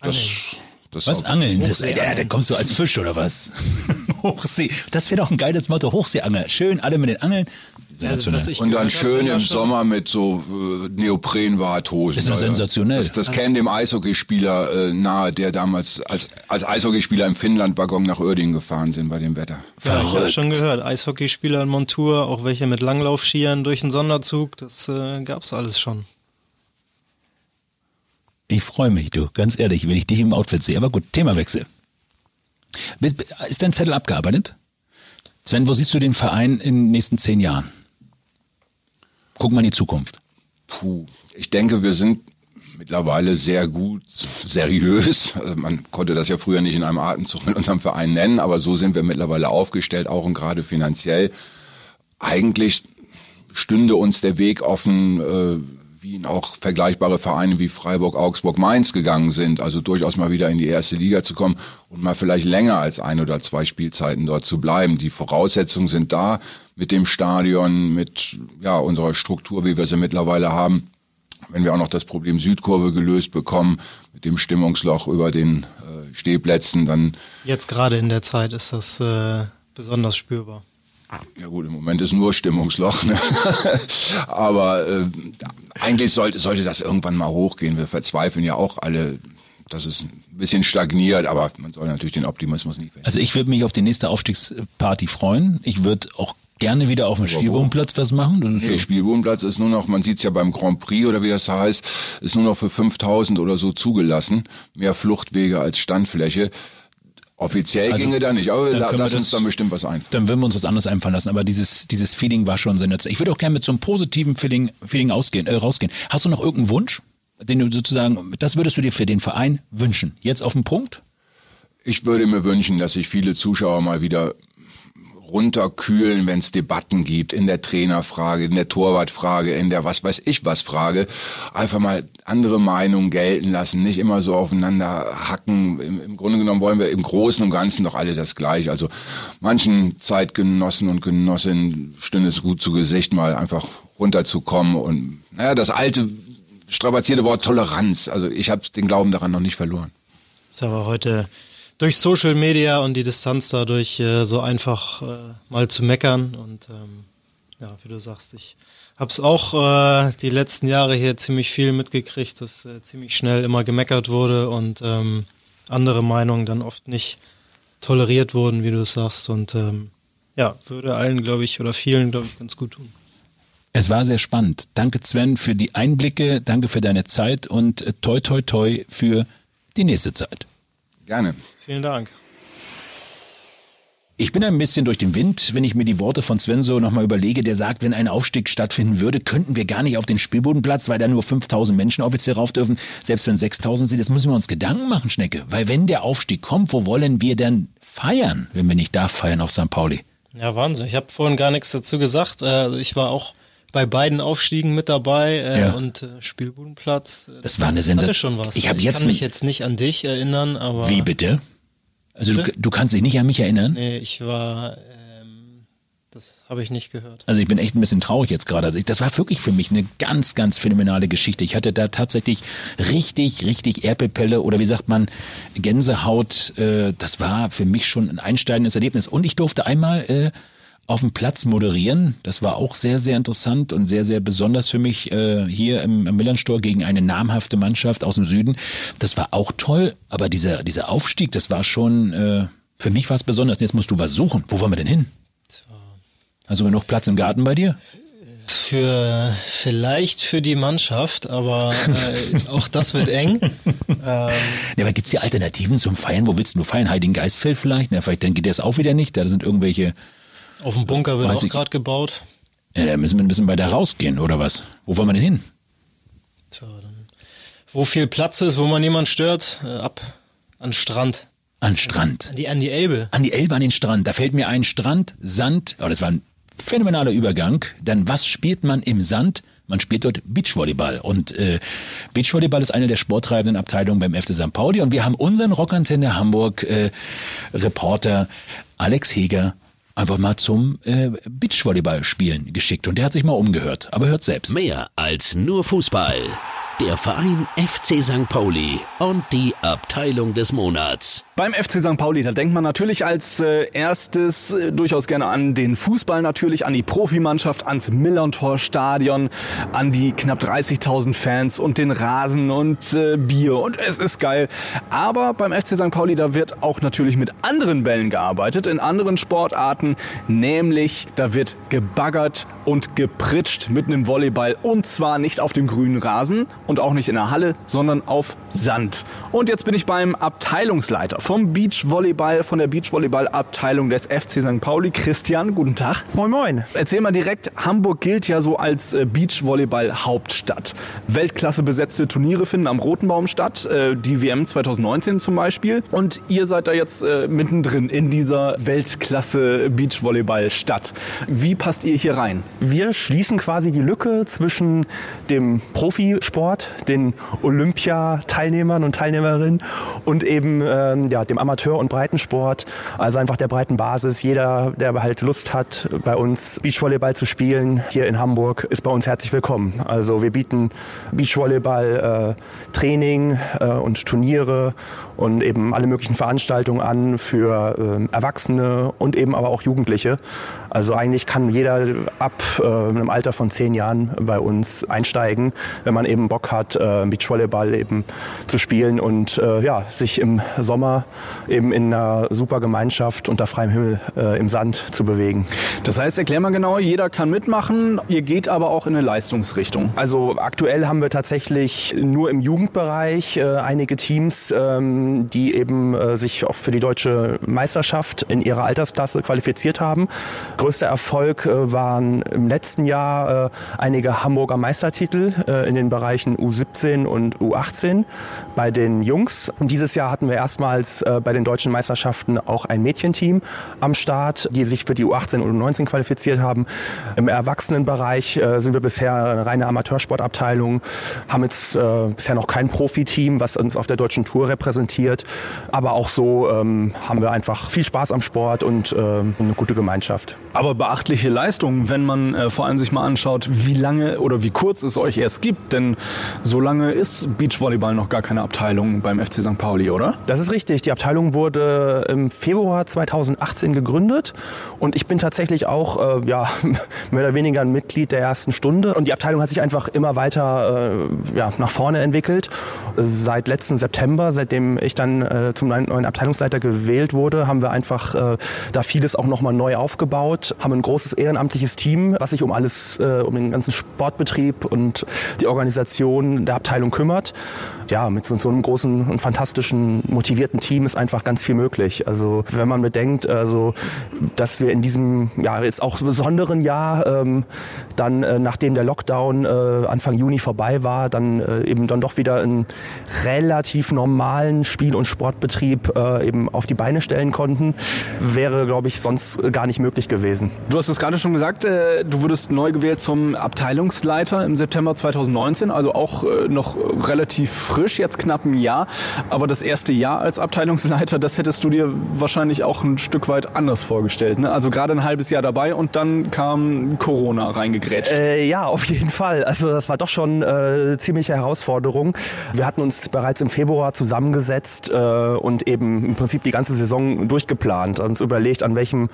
Das, das Was? Angeln? Das, ey, da, da kommst du als Fisch oder was? <laughs> Hochsee. Das wäre doch ein geiles Motto. Hochseeangel. Schön, alle mit den Angeln. Sensationell. ich- Und dann schön im schon- Sommer mit so äh, Neoprenwarthosen. Ist doch sensationell. Das, das käme dem Eishockeyspieler äh, nahe, der damals als, als Eishockeyspieler im Finnland-Waggon nach Uerdingen gefahren sind bei dem Wetter. Ja, ich habe Verrückt. schon gehört. Eishockeyspieler in Montur, auch welche mit Langlaufskiern durch den Sonderzug, das äh, gab's alles schon. Ich freue mich, du. Ganz ehrlich, wenn ich dich im Outfit sehe. Aber gut, Themawechsel. Ist dein Zettel abgearbeitet? Sven, wo siehst du den Verein in den nächsten zehn Jahren? Guck mal in die Zukunft. Puh, ich denke, wir sind mittlerweile sehr gut, seriös. Also Man konnte das ja früher nicht in einem Atemzug mit unserem Verein nennen, aber so sind wir mittlerweile aufgestellt, auch und gerade finanziell. Eigentlich stünde uns der Weg offen, wie ihn auch vergleichbare Vereine wie Freiburg, Augsburg, Mainz gegangen sind. Also durchaus mal wieder in die erste Liga zu kommen und mal vielleicht länger als ein oder zwei Spielzeiten dort zu bleiben. Die Voraussetzungen sind da mit dem Stadion, mit ja, unserer Struktur, wie wir sie mittlerweile haben. Wenn wir auch noch das Problem Südkurve gelöst bekommen, mit dem Stimmungsloch über den äh, Stehplätzen, dann Jetzt gerade in der Zeit ist das äh, besonders spürbar. Ja gut, im Moment ist nur Stimmungsloch. Ne? <laughs> Aber äh, eigentlich sollte, sollte das irgendwann mal hochgehen. Wir verzweifeln ja auch alle, dass es ein bisschen stagniert, aber man soll natürlich den Optimismus nicht verlieren. Also ich würde mich auf die nächste Aufstiegsparty freuen. Ich würde auch gerne wieder auf dem Spielbodenplatz was machen. Das Nee, ja Spielwohnplatz ist nur noch, man sieht es ja beim Grand Prix oder wie das heißt, ist nur noch für 5000 oder so zugelassen. Mehr Fluchtwege als Standfläche. Offiziell Also, ginge da nicht, aber dann la- können wir lass uns das- dann bestimmt was einfallen. Dann würden wir uns was anderes einfallen lassen. Aber dieses, dieses Feeling war schon sensationell. Ich würde auch gerne mit so einem positiven Feeling, Feeling ausgehen, äh, rausgehen. Hast du noch irgendeinen Wunsch, den du sozusagen, das würdest du dir für den Verein wünschen? Jetzt auf den Punkt? Ich würde mir wünschen, dass sich viele Zuschauer mal wieder runterkühlen, wenn es Debatten gibt, in der Trainerfrage, in der Torwartfrage, in der was weiß ich was Frage. Einfach mal andere Meinungen gelten lassen, nicht immer so aufeinander hacken. Im, Im Grunde genommen wollen wir im Großen und Ganzen doch alle das Gleiche. Also manchen Zeitgenossen und Genossinnen stünde es gut zu Gesicht, mal einfach runterzukommen und naja, das alte strapazierte Wort Toleranz. Also ich habe den Glauben daran noch nicht verloren. Ist aber heute durch Social Media und die Distanz dadurch äh, so einfach äh, mal zu meckern. Und ähm, ja, wie du sagst, ich habe es auch äh, die letzten Jahre hier ziemlich viel mitgekriegt, dass äh, ziemlich schnell immer gemeckert wurde und ähm, andere Meinungen dann oft nicht toleriert wurden, wie du es sagst. Und ähm, ja, würde allen, glaube ich, oder vielen, glaube ich, ganz gut tun. Es war sehr spannend. Danke Sven für die Einblicke, danke für deine Zeit und äh, toi toi toi für die nächste Zeit. Gerne. Vielen Dank. Ich bin ein bisschen durch den Wind, wenn ich mir die Worte von Sven so nochmal überlege. Der sagt, wenn ein Aufstieg stattfinden würde, könnten wir gar nicht auf den Spielbodenplatz, weil da nur 5000 Menschen offiziell rauf dürfen. Selbst wenn 6000 sind, das müssen wir uns Gedanken machen, Schnecke. Weil wenn der Aufstieg kommt, wo wollen wir denn feiern, wenn wir nicht da feiern auf St. Pauli? Ja, Wahnsinn. Ich habe vorhin gar nichts dazu gesagt. Äh, ich war auch bei beiden Aufstiegen mit dabei äh, Ja. und äh, Spielbodenplatz. äh, Das war eine Sensation. schon was. Ich hab jetzt kann mich jetzt nicht an dich erinnern, aber Wie bitte? Also du, Bitte? du kannst dich nicht an mich erinnern? nee, ich war, ähm, das habe ich nicht gehört. Also ich bin echt ein bisschen traurig jetzt gerade. Also ich, das war wirklich für mich eine ganz, ganz phänomenale Geschichte. Ich hatte da tatsächlich richtig, richtig Erpelpelle oder wie sagt man, Gänsehaut. Äh, das war für mich schon ein einsteigendes Erlebnis. Und ich durfte einmal äh, auf dem Platz moderieren. Das war auch sehr, sehr interessant und sehr, sehr besonders für mich äh, hier im, im Millern-Store gegen eine namhafte Mannschaft aus dem Süden. Das war auch toll, aber dieser, dieser Aufstieg, das war schon, äh, für mich war es besonders. Jetzt musst du was suchen. Wo wollen wir denn hin? Du genug Platz im Garten bei dir? Für vielleicht für die Mannschaft, aber äh, auch das wird eng. <laughs> Ähm, Ja, aber gibt's hier Alternativen zum Feiern? Wo willst du nur feiern? Heiligen Geistfeld vielleicht? Na, vielleicht dann geht das auch wieder nicht. Da sind irgendwelche. Auf dem Bunker wird Weiß auch gerade gebaut. Ja, da müssen wir ein bisschen weiter rausgehen, oder was? Wo wollen wir denn hin? Tja, dann, wo viel Platz ist, wo man jemand stört, äh, ab an den Strand. An Strand. An die, an die Elbe. An die Elbe, an den Strand. Da fällt mir ein Strand, Sand. Oh, das war ein phänomenaler Übergang. Dann was spielt man im Sand? Man spielt dort Beachvolleyball. Und äh, Beachvolleyball ist eine der sporttreibenden Abteilungen beim FC St. Pauli. Und wir haben unseren Rockantenne Hamburg äh, Reporter Alex Heger einfach mal zum äh, Beachvolleyball spielen geschickt. Und der hat sich mal umgehört. Aber hört selbst. Mehr als nur Fußball. Der Verein FC St. Pauli und die Abteilung des Monats. Beim FC St. Pauli, da denkt man natürlich als äh, erstes äh, durchaus gerne an den Fußball natürlich, an die Profimannschaft, ans Millerntor-Stadion, an die knapp 30.000 Fans und den Rasen und äh, Bier und es ist geil. Aber beim FC St. Pauli, da wird auch natürlich mit anderen Bällen gearbeitet, in anderen Sportarten, nämlich da wird gebaggert und gepritscht mit einem Volleyball und zwar nicht auf dem grünen Rasen und auch nicht in der Halle, sondern auf Sand. Und jetzt bin ich beim Abteilungsleiter vom Beachvolleyball, von der Beachvolleyball-Abteilung des FC St. Pauli. Christian, guten Tag. Moin, moin. Erzähl mal direkt, Hamburg gilt ja so als äh, Beachvolleyball-Hauptstadt. Weltklasse besetzte Turniere finden am Roten Baum statt, äh, die WM 2019 zum Beispiel. Und ihr seid da jetzt äh, mittendrin in dieser Weltklasse Beachvolleyball-Stadt. Wie passt ihr hier rein? Wir schließen quasi die Lücke zwischen dem Profisport, den Olympiateilnehmern und Teilnehmerinnen und eben ähm, ja, dem Amateur- und Breitensport, also einfach der breiten Basis. Jeder, der halt Lust hat, bei uns Beachvolleyball zu spielen, hier in Hamburg, ist bei uns herzlich willkommen. Also wir bieten Beachvolleyball äh, Training äh, und Turniere und eben alle möglichen Veranstaltungen an für äh, Erwachsene und eben aber auch Jugendliche. Also eigentlich kann jeder ab äh, einem Alter von zehn Jahren bei uns einsteigen, wenn man eben Bock hat, äh, Beachvolleyball eben zu spielen und äh, ja, sich im Sommer eben in einer super Gemeinschaft unter freiem Himmel äh, im Sand zu bewegen. Das heißt, erklär mal genau, jeder kann mitmachen, ihr geht aber auch in eine Leistungsrichtung. Also aktuell haben wir tatsächlich nur im Jugendbereich äh, einige Teams, ähm, die eben äh, sich auch für die deutsche Meisterschaft in ihrer Altersklasse qualifiziert haben. Größter Erfolg äh, waren im letzten Jahr äh, einige Hamburger Meistertitel äh, in den Bereichen U17 und U18 bei den Jungs. Und dieses Jahr hatten wir erstmals äh, bei den deutschen Meisterschaften auch ein Mädchenteam am Start, die sich für die U18 und U19 qualifiziert haben. Im Erwachsenenbereich äh, sind wir bisher eine reine Amateursportabteilung, haben jetzt äh, bisher noch kein Profiteam, was uns auf der deutschen Tour repräsentiert. Aber auch so ähm, haben wir einfach viel Spaß am Sport und ähm, eine gute Gemeinschaft. Aber beachtliche Leistung, wenn man äh, vor allem sich mal anschaut, wie lange oder wie kurz es euch erst gibt. Denn so lange ist Beachvolleyball noch gar keine Abteilung beim FC St. Pauli, oder? Das ist richtig. Die Abteilung wurde im Februar 2018 gegründet und ich bin tatsächlich auch äh, ja, <laughs> mehr oder weniger ein Mitglied der ersten Stunde. Und die Abteilung hat sich einfach immer weiter äh, ja, nach vorne entwickelt. Seit letzten September, seitdem ich dann äh, zum neuen Abteilungsleiter gewählt wurde, haben wir einfach äh, da vieles auch nochmal neu aufgebaut, haben ein großes ehrenamtliches Team, was sich um alles, äh, um den ganzen Sportbetrieb und die Organisation der Abteilung kümmert. Ja, mit so, so einem großen und fantastischen, motivierten Team ist einfach ganz viel möglich. Also wenn man bedenkt, also, dass wir in diesem ja, jetzt auch besonderen Jahr, ähm, dann äh, nachdem der Lockdown äh, Anfang Juni vorbei war, dann äh, eben dann doch wieder einen relativ normalen Spiel- und Sportbetrieb äh, eben auf die Beine stellen konnten, wäre, glaube ich, sonst gar nicht möglich gewesen. Du hast es gerade schon gesagt, äh, du wurdest neu gewählt zum Abteilungsleiter im September 2019, also auch äh, noch relativ frisch, jetzt knapp ein Jahr. Aber das erste Jahr als Abteilungsleiter, das hättest du dir wahrscheinlich auch ein Stück weit anders vorgestellt. Ne? Also gerade ein halbes Jahr dabei und dann kam Corona reingegrätscht. Äh, ja, auf jeden Fall. Also das war doch schon äh, ziemliche Herausforderung. Wir hatten uns bereits im Februar zusammengesetzt äh, und eben im Prinzip die ganze Saison durchgeplant. Uns überlegt, an welchem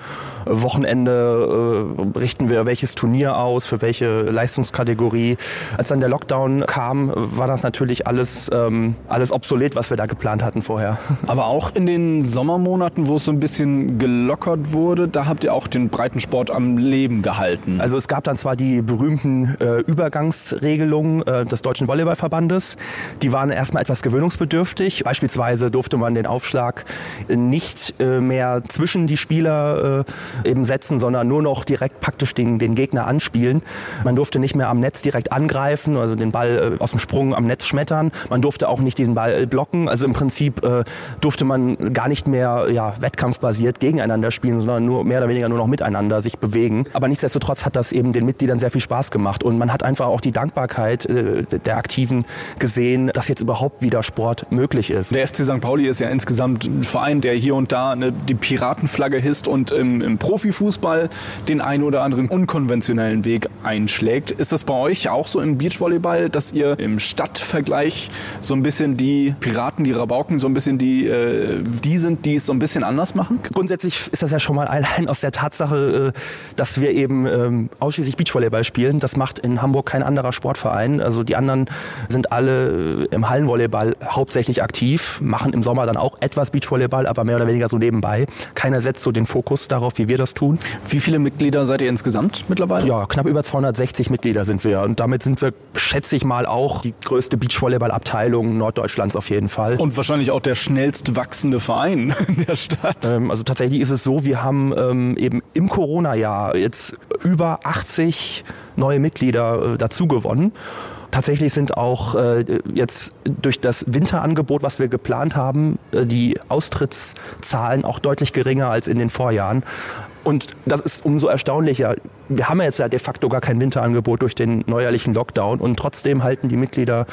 Wochenende äh, richten wir welches Turnier aus, für welche Leistungskategorie. Als dann der Lockdown kam, war das natürlich alles, ähm, alles obsolet, was wir da geplant hatten vorher. <laughs> Aber auch in den Sommermonaten, wo es so ein bisschen gelockert wurde, da habt ihr auch den Breitensport am Leben gehalten. Also es gab dann zwar die berühmten äh, Übergangsregelungen äh, des Deutschen Volleyballverbandes, die waren erstmal etwas gewöhnungsbedürftig. Beispielsweise durfte man den Aufschlag nicht äh, mehr zwischen die Spieler äh, eben setzen, sondern nur noch direkt praktisch den, den Gegner anspielen. Man durfte nicht mehr am Netz direkt angreifen, also den Ball äh, aus dem Sprung am Netz schmettern. Man durfte auch nicht diesen Ball blocken. Also im Prinzip äh, durfte man gar nicht mehr ja, wettkampfbasiert gegeneinander spielen, sondern nur mehr oder weniger nur noch miteinander sich bewegen. Aber nichtsdestotrotz hat das eben den Mitgliedern sehr viel Spaß gemacht und man hat einfach auch die Dankbarkeit äh, der Aktiven gesehen, dass jetzt überhaupt wieder Sport möglich ist. Der FC St. Pauli ist ja insgesamt ein Verein, der hier und da eine, die Piratenflagge hisst und im, im Profifußball den einen oder anderen unkonventionellen Weg einschlägt. Ist das bei euch auch so im Beachvolleyball, dass ihr im Stadtvergleich so ein bisschen die Piraten, die Rabauken, so ein bisschen die, äh, die sind, die es so ein bisschen anders machen? Grundsätzlich ist das ja schon mal allein aus der Tatsache, äh, dass wir eben ähm, ausschließlich Beachvolleyball spielen. Das macht in Hamburg kein anderer Sportverein. Also die anderen sind alle äh, im Hallenvolleyball hauptsächlich aktiv, machen im Sommer dann auch etwas Beachvolleyball, aber mehr oder weniger so nebenbei. Keiner setzt so den Fokus darauf, wie wir das tun. Wie viele Mitglieder seid ihr insgesamt mittlerweile? Ja, knapp über 260 Mitglieder sind wir. Und damit sind wir, schätze ich mal, auch die größte Beachvolleyball-Abteilung Norddeutschlands auf jeden Fall. Und wahrscheinlich auch der schnellst wachsende Verein <laughs> in der Stadt. Ähm, also tatsächlich ist es so, wir haben ähm, eben im Corona-Jahr jetzt über 80 neue Mitglieder äh, dazu gewonnen. Tatsächlich sind auch äh, jetzt durch das Winterangebot, was wir geplant haben, äh, die Austrittszahlen auch deutlich geringer als in den Vorjahren. Und das ist umso erstaunlicher. Wir haben ja jetzt ja de facto gar kein Winterangebot durch den neuerlichen Lockdown und trotzdem halten die Mitglieder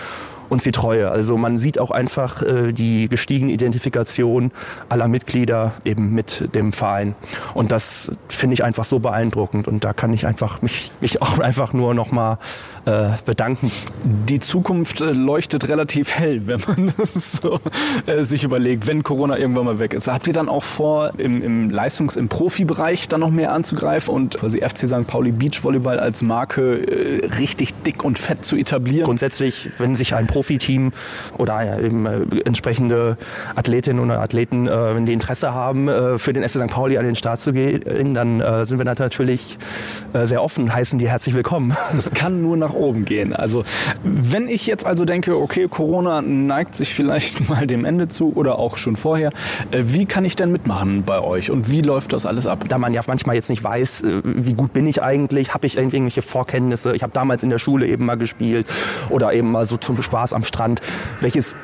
uns die Treue. Also man sieht auch einfach äh, die gestiegene Identifikation aller Mitglieder eben mit dem Verein. Und das finde ich einfach so beeindruckend. Und da kann ich einfach mich, mich auch <laughs> einfach nur nochmal äh, bedanken. Die Zukunft äh, leuchtet relativ hell, <laughs> wenn man das so äh, sich überlegt, wenn Corona irgendwann mal weg ist. Habt ihr dann auch vor, im, im Leistungs-, im Profibereich dann noch mehr anzugreifen und quasi FC St. Pauli Beachvolleyball als Marke äh, richtig dick und fett zu etablieren? Grundsätzlich, wenn sich ein Profiteam oder eben, äh, entsprechende Athletinnen oder Athleten, äh, wenn die Interesse haben, für den FC St. Pauli an den Start zu gehen, dann sind wir natürlich sehr offen, heißen die herzlich willkommen. Es kann nur nach oben gehen. Also wenn ich jetzt also denke, okay, Corona neigt sich vielleicht <laughs> mal dem Ende zu oder auch schon vorher, äh, wie kann ich denn mitmachen bei euch und wie läuft das alles ab? Da man ja manchmal jetzt nicht weiß, äh, wie gut bin ich eigentlich, habe ich irgendwelche Vorkenntnisse, ich habe damals in der Schule eben mal gespielt oder eben mal so zum Spaß am Strand, welches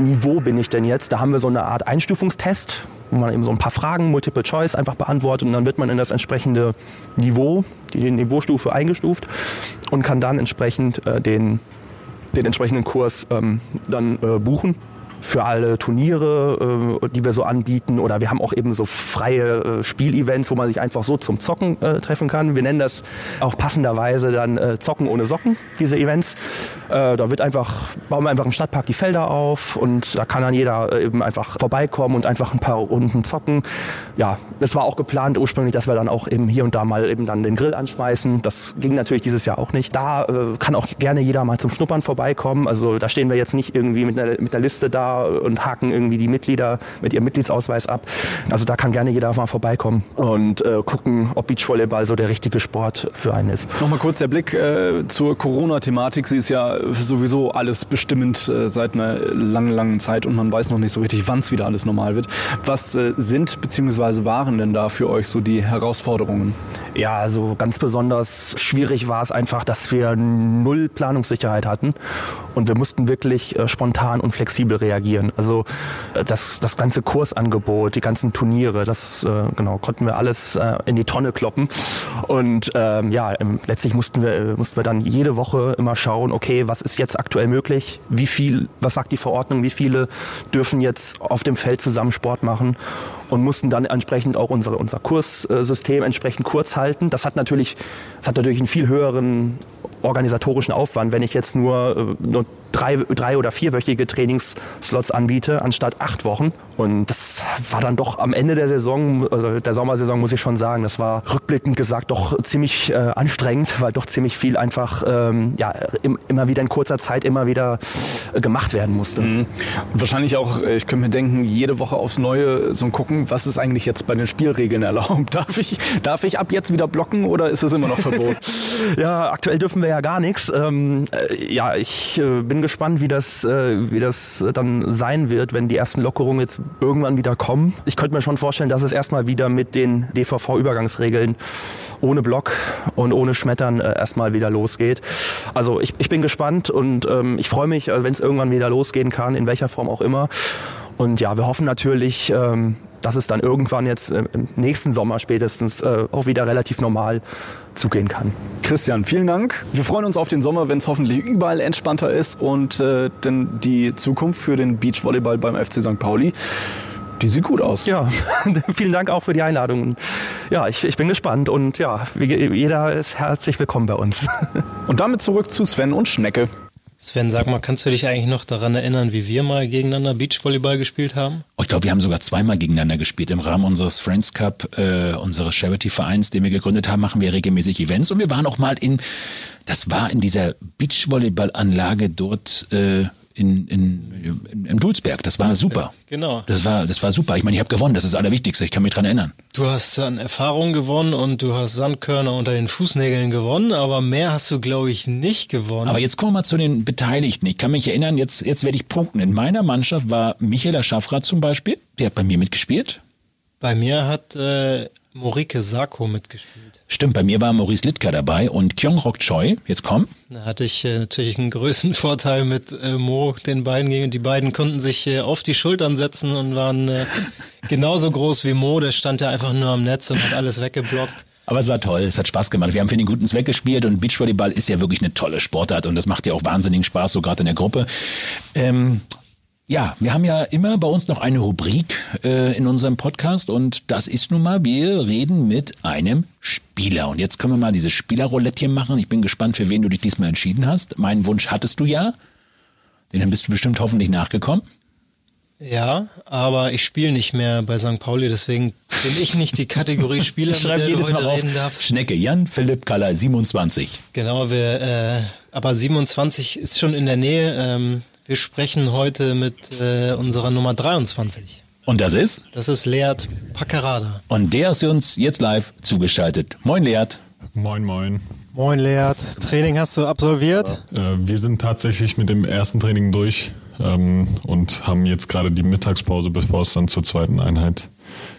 Niveau bin ich denn jetzt? Da haben wir so eine Art Einstufungstest, wo man eben so ein paar Fragen, Multiple Choice einfach beantwortet und dann wird man in das entsprechende Niveau, die Niveaustufe eingestuft und kann dann entsprechend äh, den, den entsprechenden Kurs ähm, dann äh, buchen für alle Turniere, äh, die wir so anbieten. Oder wir haben auch eben so freie äh, Spielevents, wo man sich einfach so zum Zocken äh, treffen kann. Wir nennen das auch passenderweise dann äh, Zocken ohne Socken, diese Events. Äh, da wird einfach, bauen wir einfach im Stadtpark die Felder auf und da kann dann jeder äh, eben einfach vorbeikommen und einfach ein paar Runden zocken. Ja, es war auch geplant ursprünglich, dass wir dann auch eben hier und da mal eben dann den Grill anschmeißen. Das ging natürlich dieses Jahr auch nicht. Da äh, kann auch gerne jeder mal zum Schnuppern vorbeikommen. Also da stehen wir jetzt nicht irgendwie mit einer, mit einer Liste da und haken irgendwie die Mitglieder mit ihrem Mitgliedsausweis ab. Also da kann gerne jeder mal vorbeikommen und äh, gucken, ob Beachvolleyball so der richtige Sport für einen ist. Nochmal kurz der Blick äh, zur Corona-Thematik. Sie ist ja sowieso alles bestimmend äh, seit einer langen, langen Zeit und man weiß noch nicht so richtig, wann es wieder alles normal wird. Was äh, sind bzw. waren denn da für euch so die Herausforderungen? Ja, also ganz besonders schwierig war es einfach, dass wir null Planungssicherheit hatten und wir mussten wirklich äh, spontan und flexibel reagieren. Also äh, das, das ganze Kursangebot, die ganzen Turniere, das äh, genau konnten wir alles äh, in die Tonne kloppen und ähm, ja, letztlich mussten wir mussten wir dann jede Woche immer schauen, okay, was ist jetzt aktuell möglich? Wie viel, was sagt die Verordnung? Wie viele dürfen jetzt auf dem Feld zusammen Sport machen? und mussten dann entsprechend auch unsere, unser Kurssystem entsprechend kurz halten. Das hat natürlich, das hat natürlich einen viel höheren organisatorischen Aufwand, wenn ich jetzt nur, nur drei, drei oder vierwöchige Trainingsslots anbiete, anstatt acht Wochen. Und das war dann doch am Ende der Saison, also der Sommersaison muss ich schon sagen, das war rückblickend gesagt doch ziemlich äh, anstrengend, weil doch ziemlich viel einfach ähm, ja, im, immer wieder in kurzer Zeit immer wieder äh, gemacht werden musste. Mhm. Wahrscheinlich auch, äh, ich könnte mir denken, jede Woche aufs Neue so gucken, was ist eigentlich jetzt bei den Spielregeln <laughs> erlaubt? Darf ich, darf ich ab jetzt wieder blocken oder ist es immer noch verboten? <laughs> ja, aktuell dürfen wir ja gar nichts. Ähm, äh, ja, ich äh, bin gespannt, wie das, äh, wie das dann sein wird, wenn die ersten Lockerungen jetzt irgendwann wieder kommen. Ich könnte mir schon vorstellen, dass es erstmal wieder mit den DVV-Übergangsregeln ohne Block und ohne Schmettern äh, erstmal wieder losgeht. Also ich, ich bin gespannt und ähm, ich freue mich, äh, wenn es irgendwann wieder losgehen kann, in welcher Form auch immer. Und ja, wir hoffen natürlich, ähm, dass es dann irgendwann jetzt äh, im nächsten Sommer spätestens äh, auch wieder relativ normal zugehen kann. Christian, vielen Dank. Wir freuen uns auf den Sommer, wenn es hoffentlich überall entspannter ist und äh, denn die Zukunft für den Beachvolleyball beim FC St. Pauli die sieht gut aus. Ja, <laughs> vielen Dank auch für die Einladung. Ja, ich, ich bin gespannt und ja, jeder ist herzlich willkommen bei uns. Und damit zurück zu Sven und Schnecke. Sven, sag mal, kannst du dich eigentlich noch daran erinnern, wie wir mal gegeneinander Beachvolleyball gespielt haben? Oh, ich glaube, wir haben sogar zweimal gegeneinander gespielt. Im Rahmen unseres Friends Cup, äh, unseres Charity-Vereins, den wir gegründet haben, machen wir regelmäßig Events. Und wir waren auch mal in, das war in dieser Beachvolleyball-Anlage dort äh, in, in, in, im Dulsberg. Das war super. Genau. Das war, das war super. Ich meine, ich habe gewonnen. Das ist das Allerwichtigste. Ich kann mich dran erinnern. Du hast an Erfahrung gewonnen und du hast Sandkörner unter den Fußnägeln gewonnen, aber mehr hast du, glaube ich, nicht gewonnen. Aber jetzt kommen wir mal zu den Beteiligten. Ich kann mich erinnern, jetzt, jetzt werde ich punkten. In meiner Mannschaft war Michaela Schaffrath zum Beispiel. Der hat bei mir mitgespielt. Bei mir hat äh, Morike Sako mitgespielt. Stimmt, bei mir war Maurice Litka dabei und Kyung-Rok Choi. Jetzt komm. Da hatte ich äh, natürlich einen größten <laughs> Vorteil mit äh, Mo, den beiden gegen. Die beiden konnten sich äh, auf die Schultern setzen und waren äh, <laughs> genauso groß wie Mo. Der stand ja einfach nur am Netz und hat alles weggeblockt. Aber es war toll, es hat Spaß gemacht. Wir haben für den guten Zweck gespielt und Beachvolleyball ist ja wirklich eine tolle Sportart und das macht ja auch wahnsinnigen Spaß, so gerade in der Gruppe. Ähm, ja, wir haben ja immer bei uns noch eine Rubrik äh, in unserem Podcast und das ist nun mal, wir reden mit einem Spieler. Und jetzt können wir mal dieses Spielerroulettchen machen. Ich bin gespannt, für wen du dich diesmal entschieden hast. Meinen Wunsch hattest du ja. Den bist du bestimmt hoffentlich nachgekommen. Ja, aber ich spiele nicht mehr bei St. Pauli, deswegen bin ich nicht die Kategorie <laughs> Spieler, mit der jedes du heute Mal reden darfst. Schnecke, Jan Philipp Kaller, 27. Genau, wir, äh, aber 27 ist schon in der Nähe. Ähm, wir sprechen heute mit äh, unserer Nummer 23. Und das ist? Das ist Leert Packerada. Und der ist uns jetzt live zugeschaltet. Moin Leert. Moin, moin. Moin Leert. Training hast du absolviert? Äh, wir sind tatsächlich mit dem ersten Training durch ähm, und haben jetzt gerade die Mittagspause, bevor es dann zur zweiten Einheit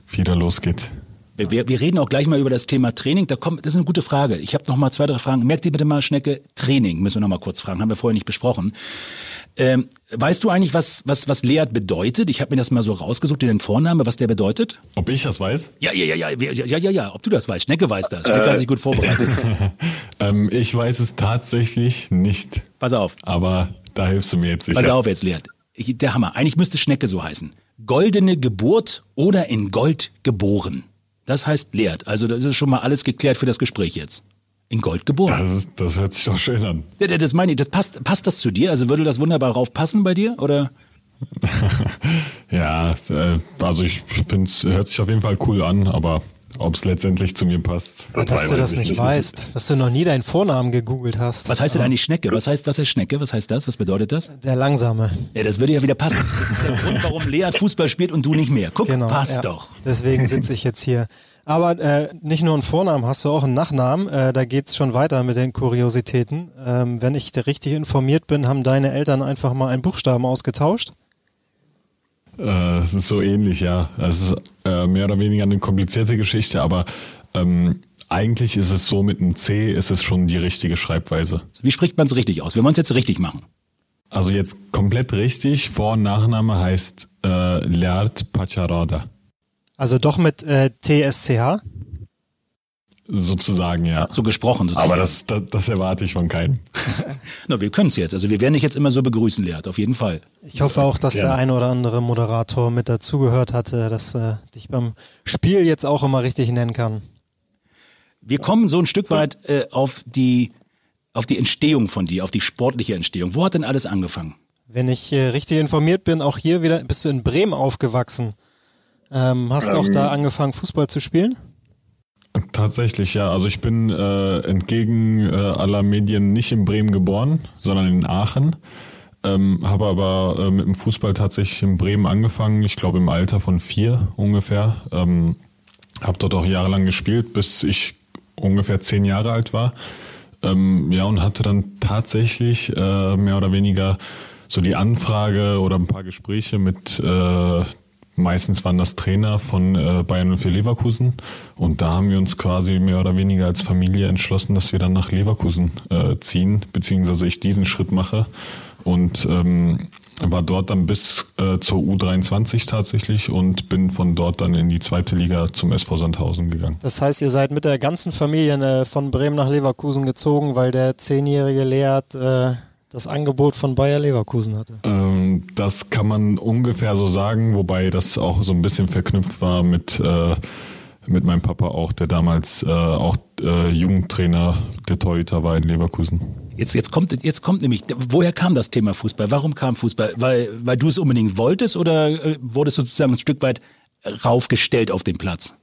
wieder losgeht. Wir, wir, reden auch gleich mal über das Thema Training. Da kommt, das ist eine gute Frage. Ich habe noch mal zwei, drei Fragen. Merkt ihr bitte mal, Schnecke, Training müssen wir noch mal kurz fragen. Haben wir vorher nicht besprochen. Ähm, weißt du eigentlich, was, was, was Leat bedeutet? Ich habe mir das mal so rausgesucht, den Vorname, was der bedeutet. Ob ich das weiß? Ja, ja, ja, ja, ja, ja, ja, ja. ob du das weißt. Schnecke weiß das. Schnecke äh, hat sich gut vorbereitet. <laughs> ähm, ich weiß es tatsächlich nicht. Pass auf. Aber da hilfst du mir jetzt sicher. Pass auf jetzt, Leat. Ich, der Hammer. Eigentlich müsste Schnecke so heißen. Goldene Geburt oder in Gold geboren. Das heißt Leat. Also das ist schon mal alles geklärt für das Gespräch jetzt in Gold geboren. Das, ist, das hört sich doch schön an. Ja, das meine ich. Das passt, passt das zu dir? Also würde das wunderbar raufpassen bei dir? Oder? <laughs> ja, äh, also ich finde es hört sich auf jeden Fall cool an, aber ob es letztendlich zu mir passt. Das dass du das nicht, nicht weißt, dass du noch nie deinen Vornamen gegoogelt hast. Was heißt denn eigentlich Schnecke? Was heißt, was heißt Schnecke? Was heißt das? Was bedeutet das? Der Langsame. Ja, das würde ja wieder passen. Das ist der Grund, warum Lea Fußball spielt und du nicht mehr. Guck, genau, passt ja. doch. Deswegen sitze ich jetzt hier. Aber äh, nicht nur einen Vornamen, hast du auch einen Nachnamen. Äh, da geht's schon weiter mit den Kuriositäten. Ähm, wenn ich richtig informiert bin, haben deine Eltern einfach mal einen Buchstaben ausgetauscht. Äh, so ähnlich, ja. Es ist äh, mehr oder weniger eine komplizierte Geschichte, aber ähm, eigentlich ist es so, mit einem C ist es schon die richtige Schreibweise. Wie spricht man es richtig aus? Wir wollen es jetzt richtig machen. Also jetzt komplett richtig. Vor- und Nachname heißt äh, Leart Pacharada. Also doch mit äh, TSCH? Sozusagen, ja. So gesprochen sozusagen. Aber das, das, das erwarte ich von keinem. <laughs> Na, wir können es jetzt. Also wir werden dich jetzt immer so begrüßen, Leert, auf jeden Fall. Ich hoffe auch, dass ja. der ein oder andere Moderator mit dazugehört hatte, dass äh, dich beim Spiel jetzt auch immer richtig nennen kann. Wir kommen so ein Stück weit äh, auf die auf die Entstehung von dir, auf die sportliche Entstehung. Wo hat denn alles angefangen? Wenn ich äh, richtig informiert bin, auch hier wieder, bist du in Bremen aufgewachsen. Ähm, hast ähm, auch da angefangen, Fußball zu spielen? Tatsächlich, ja. Also ich bin äh, entgegen äh, aller Medien nicht in Bremen geboren, sondern in Aachen. Ähm, habe aber äh, mit dem Fußball tatsächlich in Bremen angefangen, ich glaube im Alter von vier ungefähr. Ähm, habe dort auch jahrelang gespielt, bis ich ungefähr zehn Jahre alt war. Ähm, ja, und hatte dann tatsächlich äh, mehr oder weniger so die Anfrage oder ein paar Gespräche mit äh, Meistens waren das Trainer von äh, Bayern 04 Leverkusen und da haben wir uns quasi mehr oder weniger als Familie entschlossen, dass wir dann nach Leverkusen äh, ziehen, beziehungsweise ich diesen Schritt mache und ähm, war dort dann bis äh, zur U23 tatsächlich und bin von dort dann in die zweite Liga zum SV Sandhausen gegangen. Das heißt, ihr seid mit der ganzen Familie äh, von Bremen nach Leverkusen gezogen, weil der zehnjährige Leert äh, das Angebot von Bayer Leverkusen hatte. Das kann man ungefähr so sagen, wobei das auch so ein bisschen verknüpft war mit äh, mit meinem Papa auch, der damals äh, auch äh, Jugendtrainer der Torhüter war in Leverkusen. Jetzt, jetzt, kommt, jetzt kommt nämlich, woher kam das Thema Fußball? Warum kam Fußball? Weil, weil du es unbedingt wolltest oder äh, wurdest du sozusagen ein Stück weit raufgestellt auf den Platz?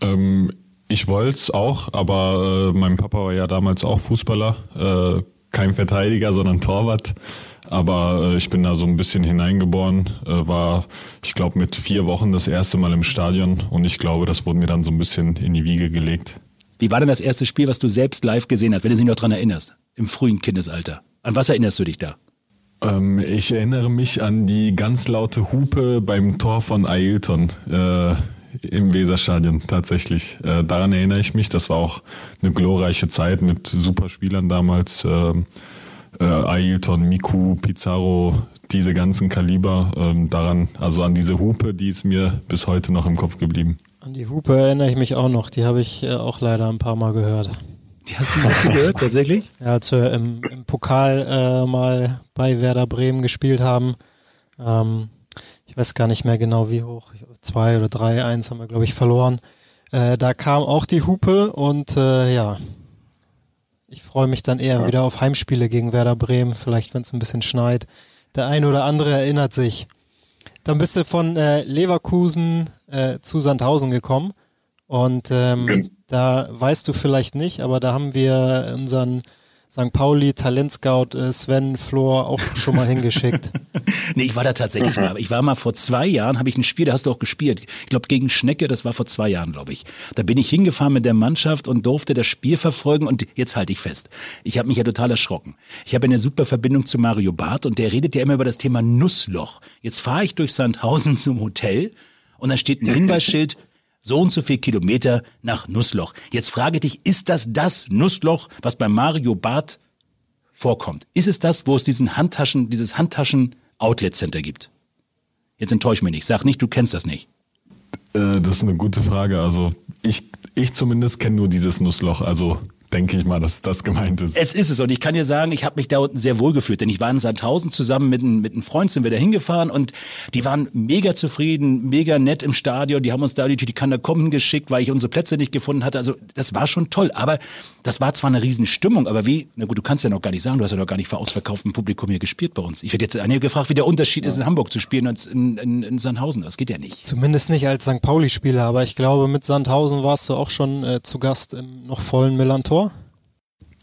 Ähm, ich wollte es auch, aber äh, mein Papa war ja damals auch Fußballer, äh, kein Verteidiger, sondern Torwart. Aber äh, ich bin da so ein bisschen hineingeboren, äh, war, ich glaube, mit vier Wochen das erste Mal im Stadion und ich glaube, das wurde mir dann so ein bisschen in die Wiege gelegt. Wie war denn das erste Spiel, was du selbst live gesehen hast, wenn du dich noch daran erinnerst, im frühen Kindesalter? An was erinnerst du dich da? Ähm, ich erinnere mich an die ganz laute Hupe beim Tor von Ailton äh, im Weserstadion tatsächlich. Äh, daran erinnere ich mich. Das war auch eine glorreiche Zeit mit super Spielern damals. Äh, äh, Ailton, Miku, Pizarro, diese ganzen Kaliber. Ähm, daran, also an diese Hupe, die ist mir bis heute noch im Kopf geblieben. An die Hupe erinnere ich mich auch noch. Die habe ich äh, auch leider ein paar Mal gehört. Die hast du, hast du gehört, tatsächlich? <laughs> Ja, als wir im, im Pokal äh, mal bei Werder Bremen gespielt haben. Ähm, ich weiß gar nicht mehr genau wie hoch. Zwei oder drei, eins haben wir, glaube ich, verloren. Äh, da kam auch die Hupe und äh, ja, ich freue mich dann eher ja. wieder auf Heimspiele gegen Werder Bremen, vielleicht wenn es ein bisschen schneit. Der eine oder andere erinnert sich. Dann bist du von äh, Leverkusen äh, zu Sandhausen gekommen und ähm, da weißt du vielleicht nicht, aber da haben wir unseren St. Pauli Talentscout äh, Sven Flor auch schon mal hingeschickt. <laughs> nee, ich war da tatsächlich mal. Ich war mal vor zwei Jahren, habe ich ein Spiel, da hast du auch gespielt. Ich glaube gegen Schnecke, das war vor zwei Jahren, glaube ich. Da bin ich hingefahren mit der Mannschaft und durfte das Spiel verfolgen und jetzt halte ich fest. Ich habe mich ja total erschrocken. Ich habe eine super Verbindung zu Mario Barth und der redet ja immer über das Thema Nussloch. Jetzt fahre ich durch Sandhausen <laughs> zum Hotel und da steht ein <laughs> Hinweisschild, so und so viel Kilometer nach Nussloch. Jetzt frage dich, ist das das Nussloch, was bei Mario Barth vorkommt? Ist es das, wo es diesen Handtaschen, dieses Handtaschen-Outlet-Center gibt? Jetzt enttäusch mich nicht. Sag nicht, du kennst das nicht. Äh, das ist eine gute Frage. Also ich, ich zumindest kenne nur dieses Nussloch. Also denke ich mal, dass das gemeint ist. Es ist es. Und ich kann dir sagen, ich habe mich da unten sehr wohl gefühlt, denn ich war in Sandhausen zusammen mit, ein, mit einem Freund, sind wir da hingefahren und die waren mega zufrieden, mega nett im Stadion. Die haben uns da die, die kann da kommen geschickt, weil ich unsere Plätze nicht gefunden hatte. Also das war schon toll. Aber das war zwar eine Riesenstimmung, aber wie, na gut, du kannst ja noch gar nicht sagen, du hast ja noch gar nicht vor ausverkauftem Publikum hier gespielt bei uns. Ich werde jetzt einige gefragt, wie der Unterschied ja. ist, in Hamburg zu spielen als in, in, in Sandhausen. Das geht ja nicht. Zumindest nicht als St. Pauli-Spieler, aber ich glaube, mit Sandhausen warst du auch schon äh, zu Gast im noch vollen Millantor.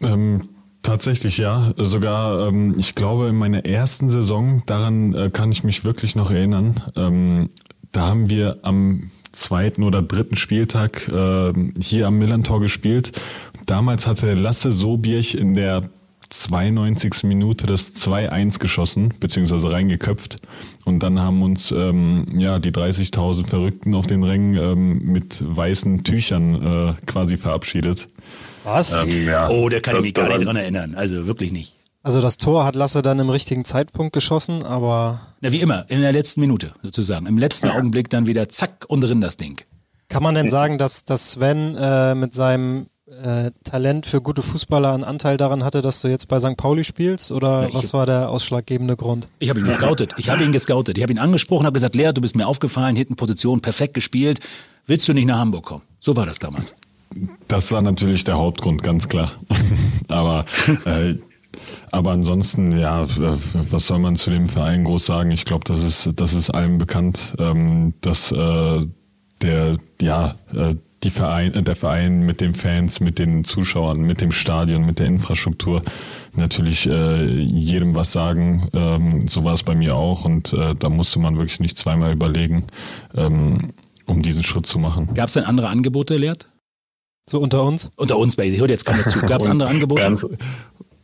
Ähm, tatsächlich ja. Sogar, ähm, ich glaube, in meiner ersten Saison, daran äh, kann ich mich wirklich noch erinnern, ähm, da haben wir am zweiten oder dritten Spieltag äh, hier am Millantor gespielt. Damals hatte Lasse Sobierch in der 92. Minute das 2-1 geschossen, beziehungsweise reingeköpft. Und dann haben uns ähm, ja die 30.000 Verrückten auf den Rängen ähm, mit weißen Tüchern äh, quasi verabschiedet. Was? Ähm, ja. Oh, da kann ich mich gar nicht dran erinnern. Also wirklich nicht. Also das Tor hat Lasse dann im richtigen Zeitpunkt geschossen, aber. Na, wie immer, in der letzten Minute sozusagen. Im letzten ja. Augenblick dann wieder zack und drin das Ding. Kann man denn sagen, dass, dass Sven äh, mit seinem äh, Talent für gute Fußballer einen Anteil daran hatte, dass du jetzt bei St. Pauli spielst? Oder Na, was war der ausschlaggebende Grund? Ich habe ihn gescoutet. Ich habe ihn gescoutet. Ich habe ihn angesprochen, habe gesagt, Lea, du bist mir aufgefallen, hinten Position perfekt gespielt. Willst du nicht nach Hamburg kommen? So war das damals. Das war natürlich der Hauptgrund, ganz klar. <laughs> aber äh, aber ansonsten, ja, was soll man zu dem Verein groß sagen? Ich glaube, das ist, das ist allen bekannt, ähm, dass äh, der, ja, äh, die Verein, äh, der Verein mit den Fans, mit den Zuschauern, mit dem Stadion, mit der Infrastruktur natürlich äh, jedem was sagen. Ähm, so war es bei mir auch und äh, da musste man wirklich nicht zweimal überlegen, ähm, um diesen Schritt zu machen. Gab es denn andere Angebote, Leert? So unter uns? Unter uns, ich höre jetzt keiner zu. Gab es <laughs> andere Angebote? Ganz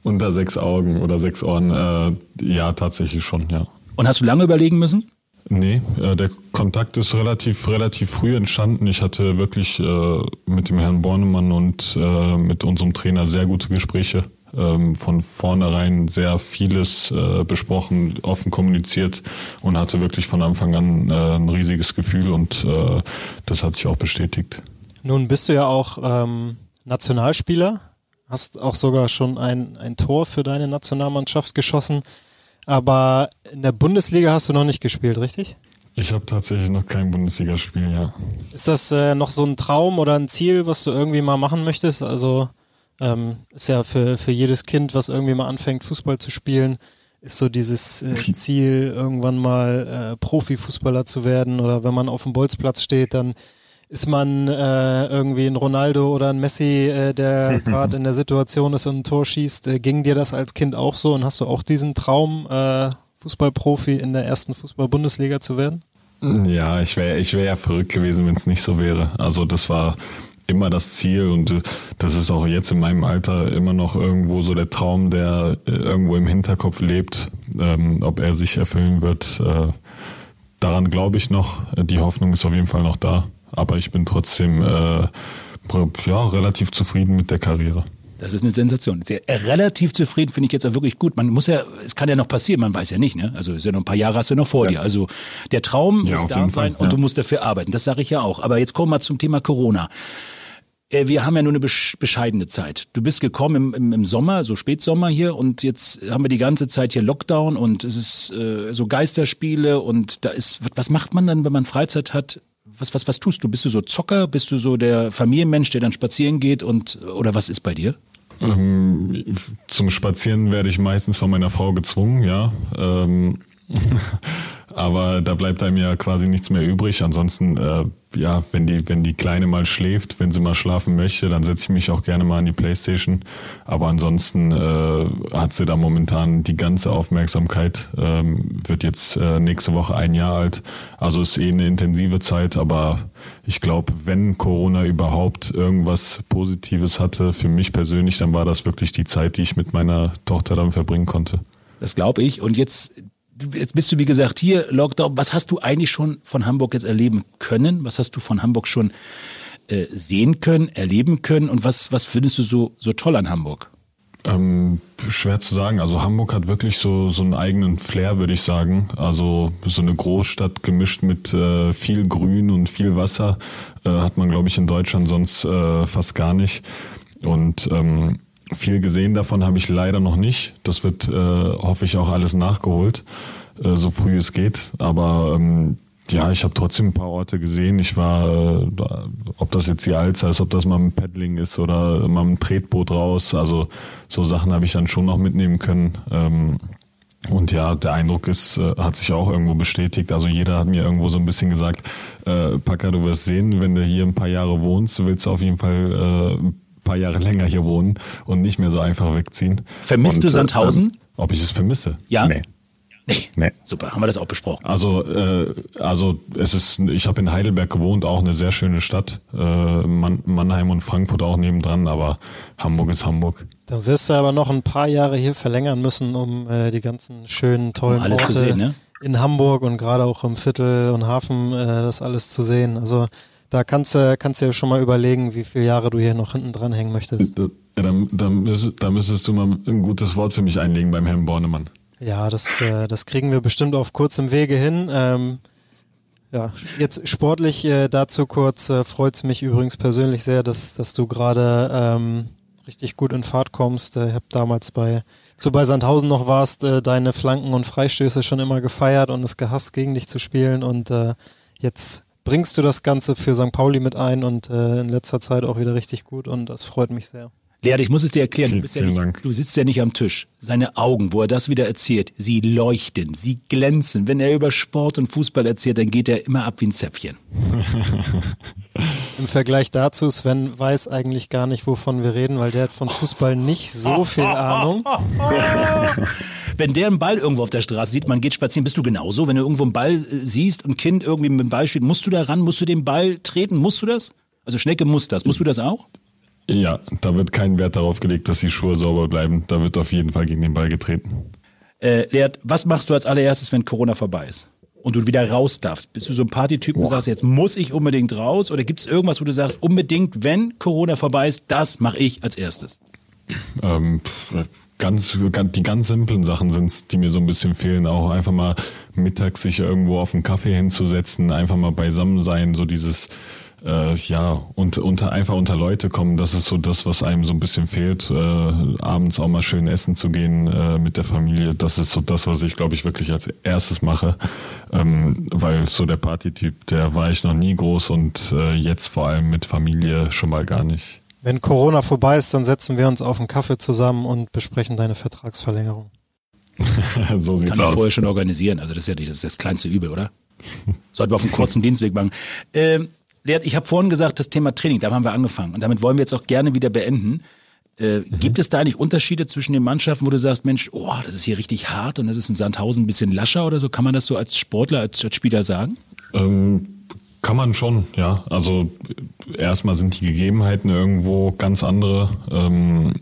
unter sechs Augen oder sechs Ohren, äh, ja, tatsächlich schon, ja. Und hast du lange überlegen müssen? Nee, äh, der Kontakt ist relativ, relativ früh entstanden. Ich hatte wirklich äh, mit dem Herrn Bornemann und äh, mit unserem Trainer sehr gute Gespräche. ähm, von vornherein sehr vieles äh, besprochen, offen kommuniziert und hatte wirklich von Anfang an äh, ein riesiges Gefühl und äh, das hat sich auch bestätigt. Nun bist du ja auch ähm, Nationalspieler, hast auch sogar schon ein, ein Tor für deine Nationalmannschaft geschossen, aber in der Bundesliga hast du noch nicht gespielt, richtig? Ich habe tatsächlich noch kein Bundesligaspiel, ja. Ist das äh, noch so ein Traum oder ein Ziel, was du irgendwie mal machen möchtest? Also ähm, ist ja für, für jedes Kind, was irgendwie mal anfängt, Fußball zu spielen, ist so dieses äh, <laughs> Ziel, irgendwann mal äh, Profifußballer zu werden oder wenn man auf dem Bolzplatz steht, dann ist man äh, irgendwie ein Ronaldo oder ein Messi, äh, der <laughs> gerade in der Situation ist und ein Tor schießt. Äh, ging dir das als Kind auch so und hast du auch diesen Traum, äh, Fußballprofi in der ersten Fußball-Bundesliga zu werden? Ja, ich wäre ich wär ja verrückt gewesen, wenn es nicht so wäre. Also das war immer das Ziel und äh, das ist auch jetzt in meinem Alter immer noch irgendwo so der Traum, der äh, irgendwo im Hinterkopf lebt, ähm, ob er sich erfüllen wird. Äh, daran glaube ich noch. Die Hoffnung ist auf jeden Fall noch da, aber ich bin trotzdem äh, ja, relativ zufrieden mit der Karriere. Das ist eine Sensation. Sehr, relativ zufrieden finde ich jetzt auch wirklich gut. Man muss ja, es kann ja noch passieren, man weiß ja nicht, ne? Also ist ja noch ein paar Jahre hast du noch vor ja. dir. Also der Traum ja, muss da sein Fall, und du musst dafür arbeiten. Das sage ich ja auch. Aber jetzt kommen wir zum Thema Corona. Äh, wir haben ja nur eine bescheidene Zeit. Du bist gekommen im, im, im, Sommer, so Spätsommer hier, und jetzt haben wir die ganze Zeit hier Lockdown und es ist äh, so Geisterspiele und da ist, was macht man dann, wenn man Freizeit hat? Was, was, was tust du? Bist du so Zocker? Bist du so der Familienmensch, der dann spazieren geht und oder was ist bei dir? Ähm, zum Spazieren werde ich meistens von meiner Frau gezwungen, ja. Ähm, <laughs> aber da bleibt einem ja quasi nichts mehr übrig. Ansonsten, äh, ja, wenn die, wenn die Kleine mal schläft, wenn sie mal schlafen möchte, dann setze ich mich auch gerne mal an die Playstation. Aber ansonsten äh, hat sie da momentan die ganze Aufmerksamkeit, ähm, wird jetzt äh, nächste Woche ein Jahr alt. Also ist eh eine intensive Zeit, aber ich glaube, wenn Corona überhaupt irgendwas Positives hatte für mich persönlich, dann war das wirklich die Zeit, die ich mit meiner Tochter dann verbringen konnte. Das glaube ich. Und jetzt jetzt bist du wie gesagt hier, Lockdown. Was hast du eigentlich schon von Hamburg jetzt erleben können? Was hast du von Hamburg schon äh, sehen können, erleben können? Und was, was findest du so, so toll an Hamburg? Ähm, schwer zu sagen. Also Hamburg hat wirklich so, so einen eigenen Flair, würde ich sagen. Also so eine Großstadt gemischt mit äh, viel Grün und viel Wasser äh, hat man, glaube ich, in Deutschland sonst äh, fast gar nicht. Und ähm, viel gesehen davon habe ich leider noch nicht. Das wird, äh, hoffe ich, auch alles nachgeholt, äh, so früh es geht. Aber ähm, ja, ich habe trotzdem ein paar Orte gesehen. Ich war, äh, ob das jetzt die Alza ist, ob das mal ein Paddling ist oder mal ein Tretboot raus. Also so Sachen habe ich dann schon noch mitnehmen können. Ähm, und ja, der Eindruck ist, äh, hat sich auch irgendwo bestätigt. Also jeder hat mir irgendwo so ein bisschen gesagt, äh, Packer, du wirst sehen, wenn du hier ein paar Jahre wohnst, du willst auf jeden Fall äh, paar Jahre <laughs> länger hier wohnen und nicht mehr so einfach wegziehen. Vermisst und, du Sandhausen? Äh, ob ich es vermisse? Ja. Nee. Nee. nee. Super, haben wir das auch besprochen. Also, äh, also es ist, ich habe in Heidelberg gewohnt, auch eine sehr schöne Stadt. Äh, Man Mannheim und Frankfurt auch nebendran, aber Hamburg ist Hamburg. Dann wirst du aber noch ein paar Jahre hier verlängern müssen, um äh, die ganzen schönen, tollen um alles Orte zu sehen, ne? in Hamburg und gerade auch im Viertel und Hafen äh, das alles zu sehen. Also da kannst du kannst ja schon mal überlegen, wie viele Jahre du hier noch hinten dran hängen möchtest. Ja, dann, dann, dann müsstest du mal ein gutes Wort für mich einlegen beim Herrn Bornemann. Ja, das, äh, das kriegen wir bestimmt auf kurzem Wege hin. Ähm, ja, jetzt sportlich äh, dazu kurz äh, freut es mich übrigens persönlich sehr, dass, dass du gerade ähm, richtig gut in Fahrt kommst. Äh, ich habe damals bei zu bei Sandhausen noch warst, äh, deine Flanken und Freistöße schon immer gefeiert und es gehasst, gegen dich zu spielen. Und äh, jetzt bringst du das Ganze für St. Pauli mit ein und äh, in letzter Zeit auch wieder richtig gut und das freut mich sehr. Lea, ich muss es dir erklären, du, bist ja nicht, du sitzt ja nicht am Tisch. Seine Augen, wo er das wieder erzählt, sie leuchten, sie glänzen. Wenn er über Sport und Fußball erzählt, dann geht er immer ab wie ein Zäpfchen. Im Vergleich dazu, Sven weiß eigentlich gar nicht, wovon wir reden, weil der hat von Fußball nicht so viel Ahnung. <laughs> Wenn der einen Ball irgendwo auf der Straße sieht, man geht spazieren, bist du genauso? Wenn du irgendwo einen Ball äh, siehst, ein Kind irgendwie mit dem Ball spielt, musst du da ran, musst du den Ball treten, musst du das? Also Schnecke muss das, musst du das auch? Ja, da wird kein Wert darauf gelegt, dass die Schuhe sauber bleiben. Da wird auf jeden Fall gegen den Ball getreten. Äh, Leert, was machst du als allererstes, wenn Corona vorbei ist? Und du wieder raus darfst? Bist du so ein Partytyp und sagst, jetzt muss ich unbedingt raus? Oder gibt es irgendwas, wo du sagst, unbedingt, wenn Corona vorbei ist, das mache ich als erstes? Ähm, ganz, ganz, die ganz simplen Sachen sind's, die mir so ein bisschen fehlen. Auch einfach mal mittags sich irgendwo auf einen Kaffee hinzusetzen, einfach mal beisammen sein, so dieses äh, ja, und unter, einfach unter Leute kommen, das ist so das, was einem so ein bisschen fehlt. Äh, abends auch mal schön essen zu gehen äh, mit der Familie, das ist so das, was ich, glaube ich, wirklich als erstes mache. Ähm, weil so der Partytyp, der war ich noch nie groß und äh, jetzt vor allem mit Familie schon mal gar nicht. Wenn Corona vorbei ist, dann setzen wir uns auf einen Kaffee zusammen und besprechen deine Vertragsverlängerung. <laughs> so sieht's Kann ich aus. vorher schon organisieren. Also das ist ja nicht das, ist das kleinste Übel, oder? <laughs> Sollten wir auf einen kurzen Dienstweg machen. Ähm, ich habe vorhin gesagt, das Thema Training, da haben wir angefangen. Und damit wollen wir jetzt auch gerne wieder beenden. Äh, mhm. Gibt es da eigentlich Unterschiede zwischen den Mannschaften, wo du sagst, Mensch, oh, das ist hier richtig hart und das ist in Sandhausen ein bisschen lascher oder so? Kann man das so als Sportler, als, als Spieler sagen? Ähm, kann man schon, ja. Also erstmal sind die Gegebenheiten irgendwo ganz andere. Ähm,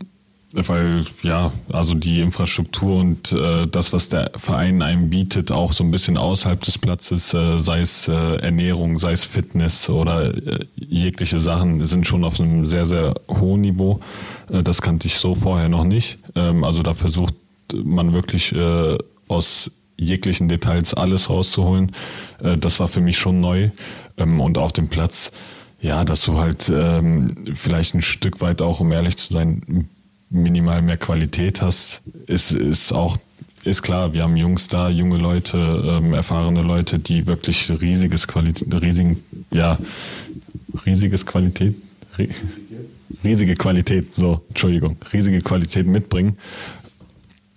weil ja, also die Infrastruktur und äh, das, was der Verein einem bietet, auch so ein bisschen außerhalb des Platzes, äh, sei es äh, Ernährung, sei es Fitness oder äh, jegliche Sachen, sind schon auf einem sehr, sehr hohen Niveau. Äh, das kannte ich so vorher noch nicht. Ähm, also da versucht man wirklich äh, aus jeglichen Details alles rauszuholen. Das war für mich schon neu. Ähm, und auf dem Platz, ja, dass du halt ähm, vielleicht ein Stück weit auch, um ehrlich zu sein, minimal mehr Qualität hast, ist, ist auch ist klar, wir haben Jungs da, junge Leute, ähm, erfahrene Leute, die wirklich riesiges Qualität, riesigen, ja, riesiges Qualität, riesige Qualität, so, Entschuldigung, riesige Qualität mitbringen.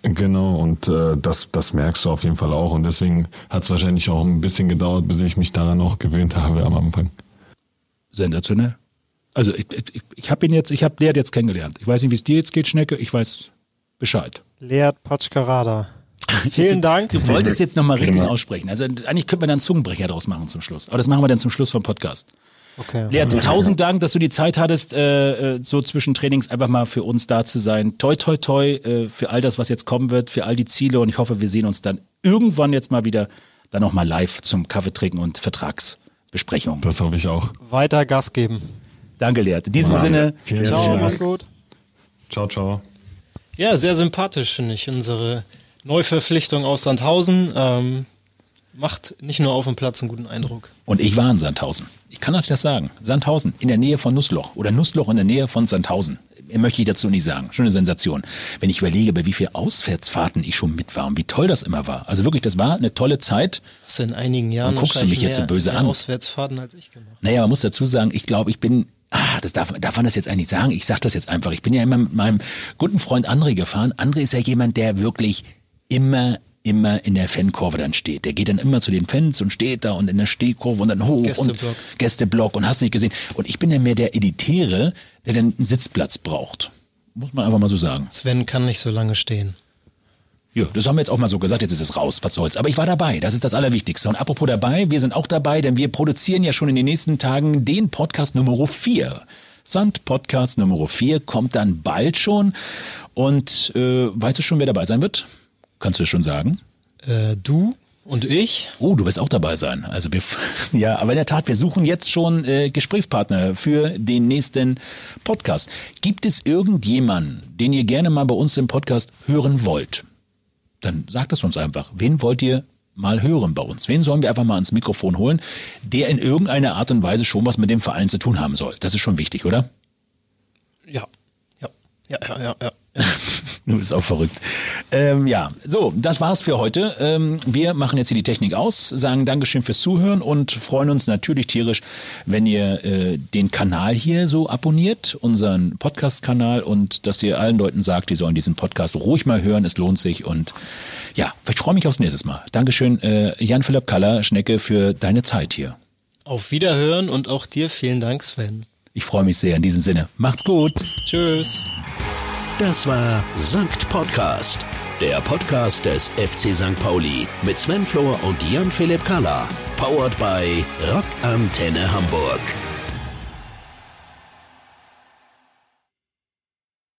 Genau, und äh, das, das merkst du auf jeden Fall auch. Und deswegen hat es wahrscheinlich auch ein bisschen gedauert, bis ich mich daran auch gewöhnt habe am Anfang. Sensationell. Also ich, ich, ich habe ihn jetzt, ich habe Leert jetzt kennengelernt. Ich weiß nicht, wie es dir jetzt geht, Schnecke. Ich weiß Bescheid. Leert Patschkarada. <laughs> Vielen Dank. Du wolltest jetzt nochmal richtig aussprechen. Also eigentlich könnte man dann einen Zungenbrecher draus machen zum Schluss. Aber das machen wir dann zum Schluss vom Podcast. Okay. Leert, tausend Dank, dass du die Zeit hattest, äh, äh, so zwischen Trainings einfach mal für uns da zu sein. Toi, toi, toi äh, für all das, was jetzt kommen wird, für all die Ziele. Und ich hoffe, wir sehen uns dann irgendwann jetzt mal wieder dann nochmal live zum Kaffee trinken und Vertragsbesprechung. Das hoffe ich auch. Weiter Gas geben. Danke, Leert. In diesem ja. Sinne, Vielen ciao, mach's gut. Ciao, ciao. Ja, sehr sympathisch, finde ich, unsere Neuverpflichtung aus Sandhausen. Ähm, macht nicht nur auf dem Platz einen guten Eindruck. Und ich war in Sandhausen. Ich kann das ja sagen. Sandhausen, in der Nähe von Nussloch oder Nussloch in der Nähe von Sandhausen. Möchte ich dazu nicht sagen. Schon eine Sensation. Wenn ich überlege, bei wie vielen Auswärtsfahrten ich schon mit war und wie toll das immer war. Also wirklich, das war eine tolle Zeit. Das in einigen Jahren. Und guckst du mich jetzt so böse an. Auswärtsfahrten als ich gemacht. Naja, man muss dazu sagen, ich glaube, ich bin Ah, das darf, darf man das jetzt eigentlich sagen? Ich sage das jetzt einfach. Ich bin ja immer mit meinem guten Freund André gefahren. André ist ja jemand, der wirklich immer immer in der Fankurve dann steht. Der geht dann immer zu den Fans und steht da und in der Stehkurve und dann hoch Gästeblock. und Gästeblock und hast nicht gesehen. Und ich bin ja mehr der Editäre, der dann einen Sitzplatz braucht. Muss man einfach mal so sagen. Sven kann nicht so lange stehen. Ja, das haben wir jetzt auch mal so gesagt, jetzt ist es raus, was soll's. Aber ich war dabei, das ist das Allerwichtigste. Und apropos dabei, wir sind auch dabei, denn wir produzieren ja schon in den nächsten Tagen den Podcast Nummer 4. Sand Podcast Nummer 4 kommt dann bald schon. Und äh, weißt du schon, wer dabei sein wird? Kannst du schon sagen? Äh, du und ich. Oh, du wirst auch dabei sein. Also wir, <laughs> ja, aber in der Tat, wir suchen jetzt schon äh, Gesprächspartner für den nächsten Podcast. Gibt es irgendjemanden, den ihr gerne mal bei uns im Podcast hören wollt? Dann sagt es uns einfach. Wen wollt ihr mal hören bei uns? Wen sollen wir einfach mal ans Mikrofon holen, der in irgendeiner Art und Weise schon was mit dem Verein zu tun haben soll? Das ist schon wichtig, oder? Ja, ja, ja, ja, ja. ja. <laughs> du bist auch verrückt. Ähm, ja, so, das war's für heute. Ähm, wir machen jetzt hier die Technik aus, sagen Dankeschön fürs Zuhören und freuen uns natürlich tierisch, wenn ihr äh, den Kanal hier so abonniert, unseren Podcast-Kanal und dass ihr allen Leuten sagt, die sollen diesen Podcast ruhig mal hören, es lohnt sich und ja, ich freue mich aufs nächste Mal. Dankeschön, äh, Jan-Philipp Kaller, Schnecke, für deine Zeit hier. Auf Wiederhören und auch dir vielen Dank, Sven. Ich freue mich sehr in diesem Sinne. Macht's gut. Tschüss. Das war Sankt Podcast, der Podcast des FC St. Pauli mit Sven Flohr und Jan-Philipp Kalla. Powered by Rock Antenne Hamburg.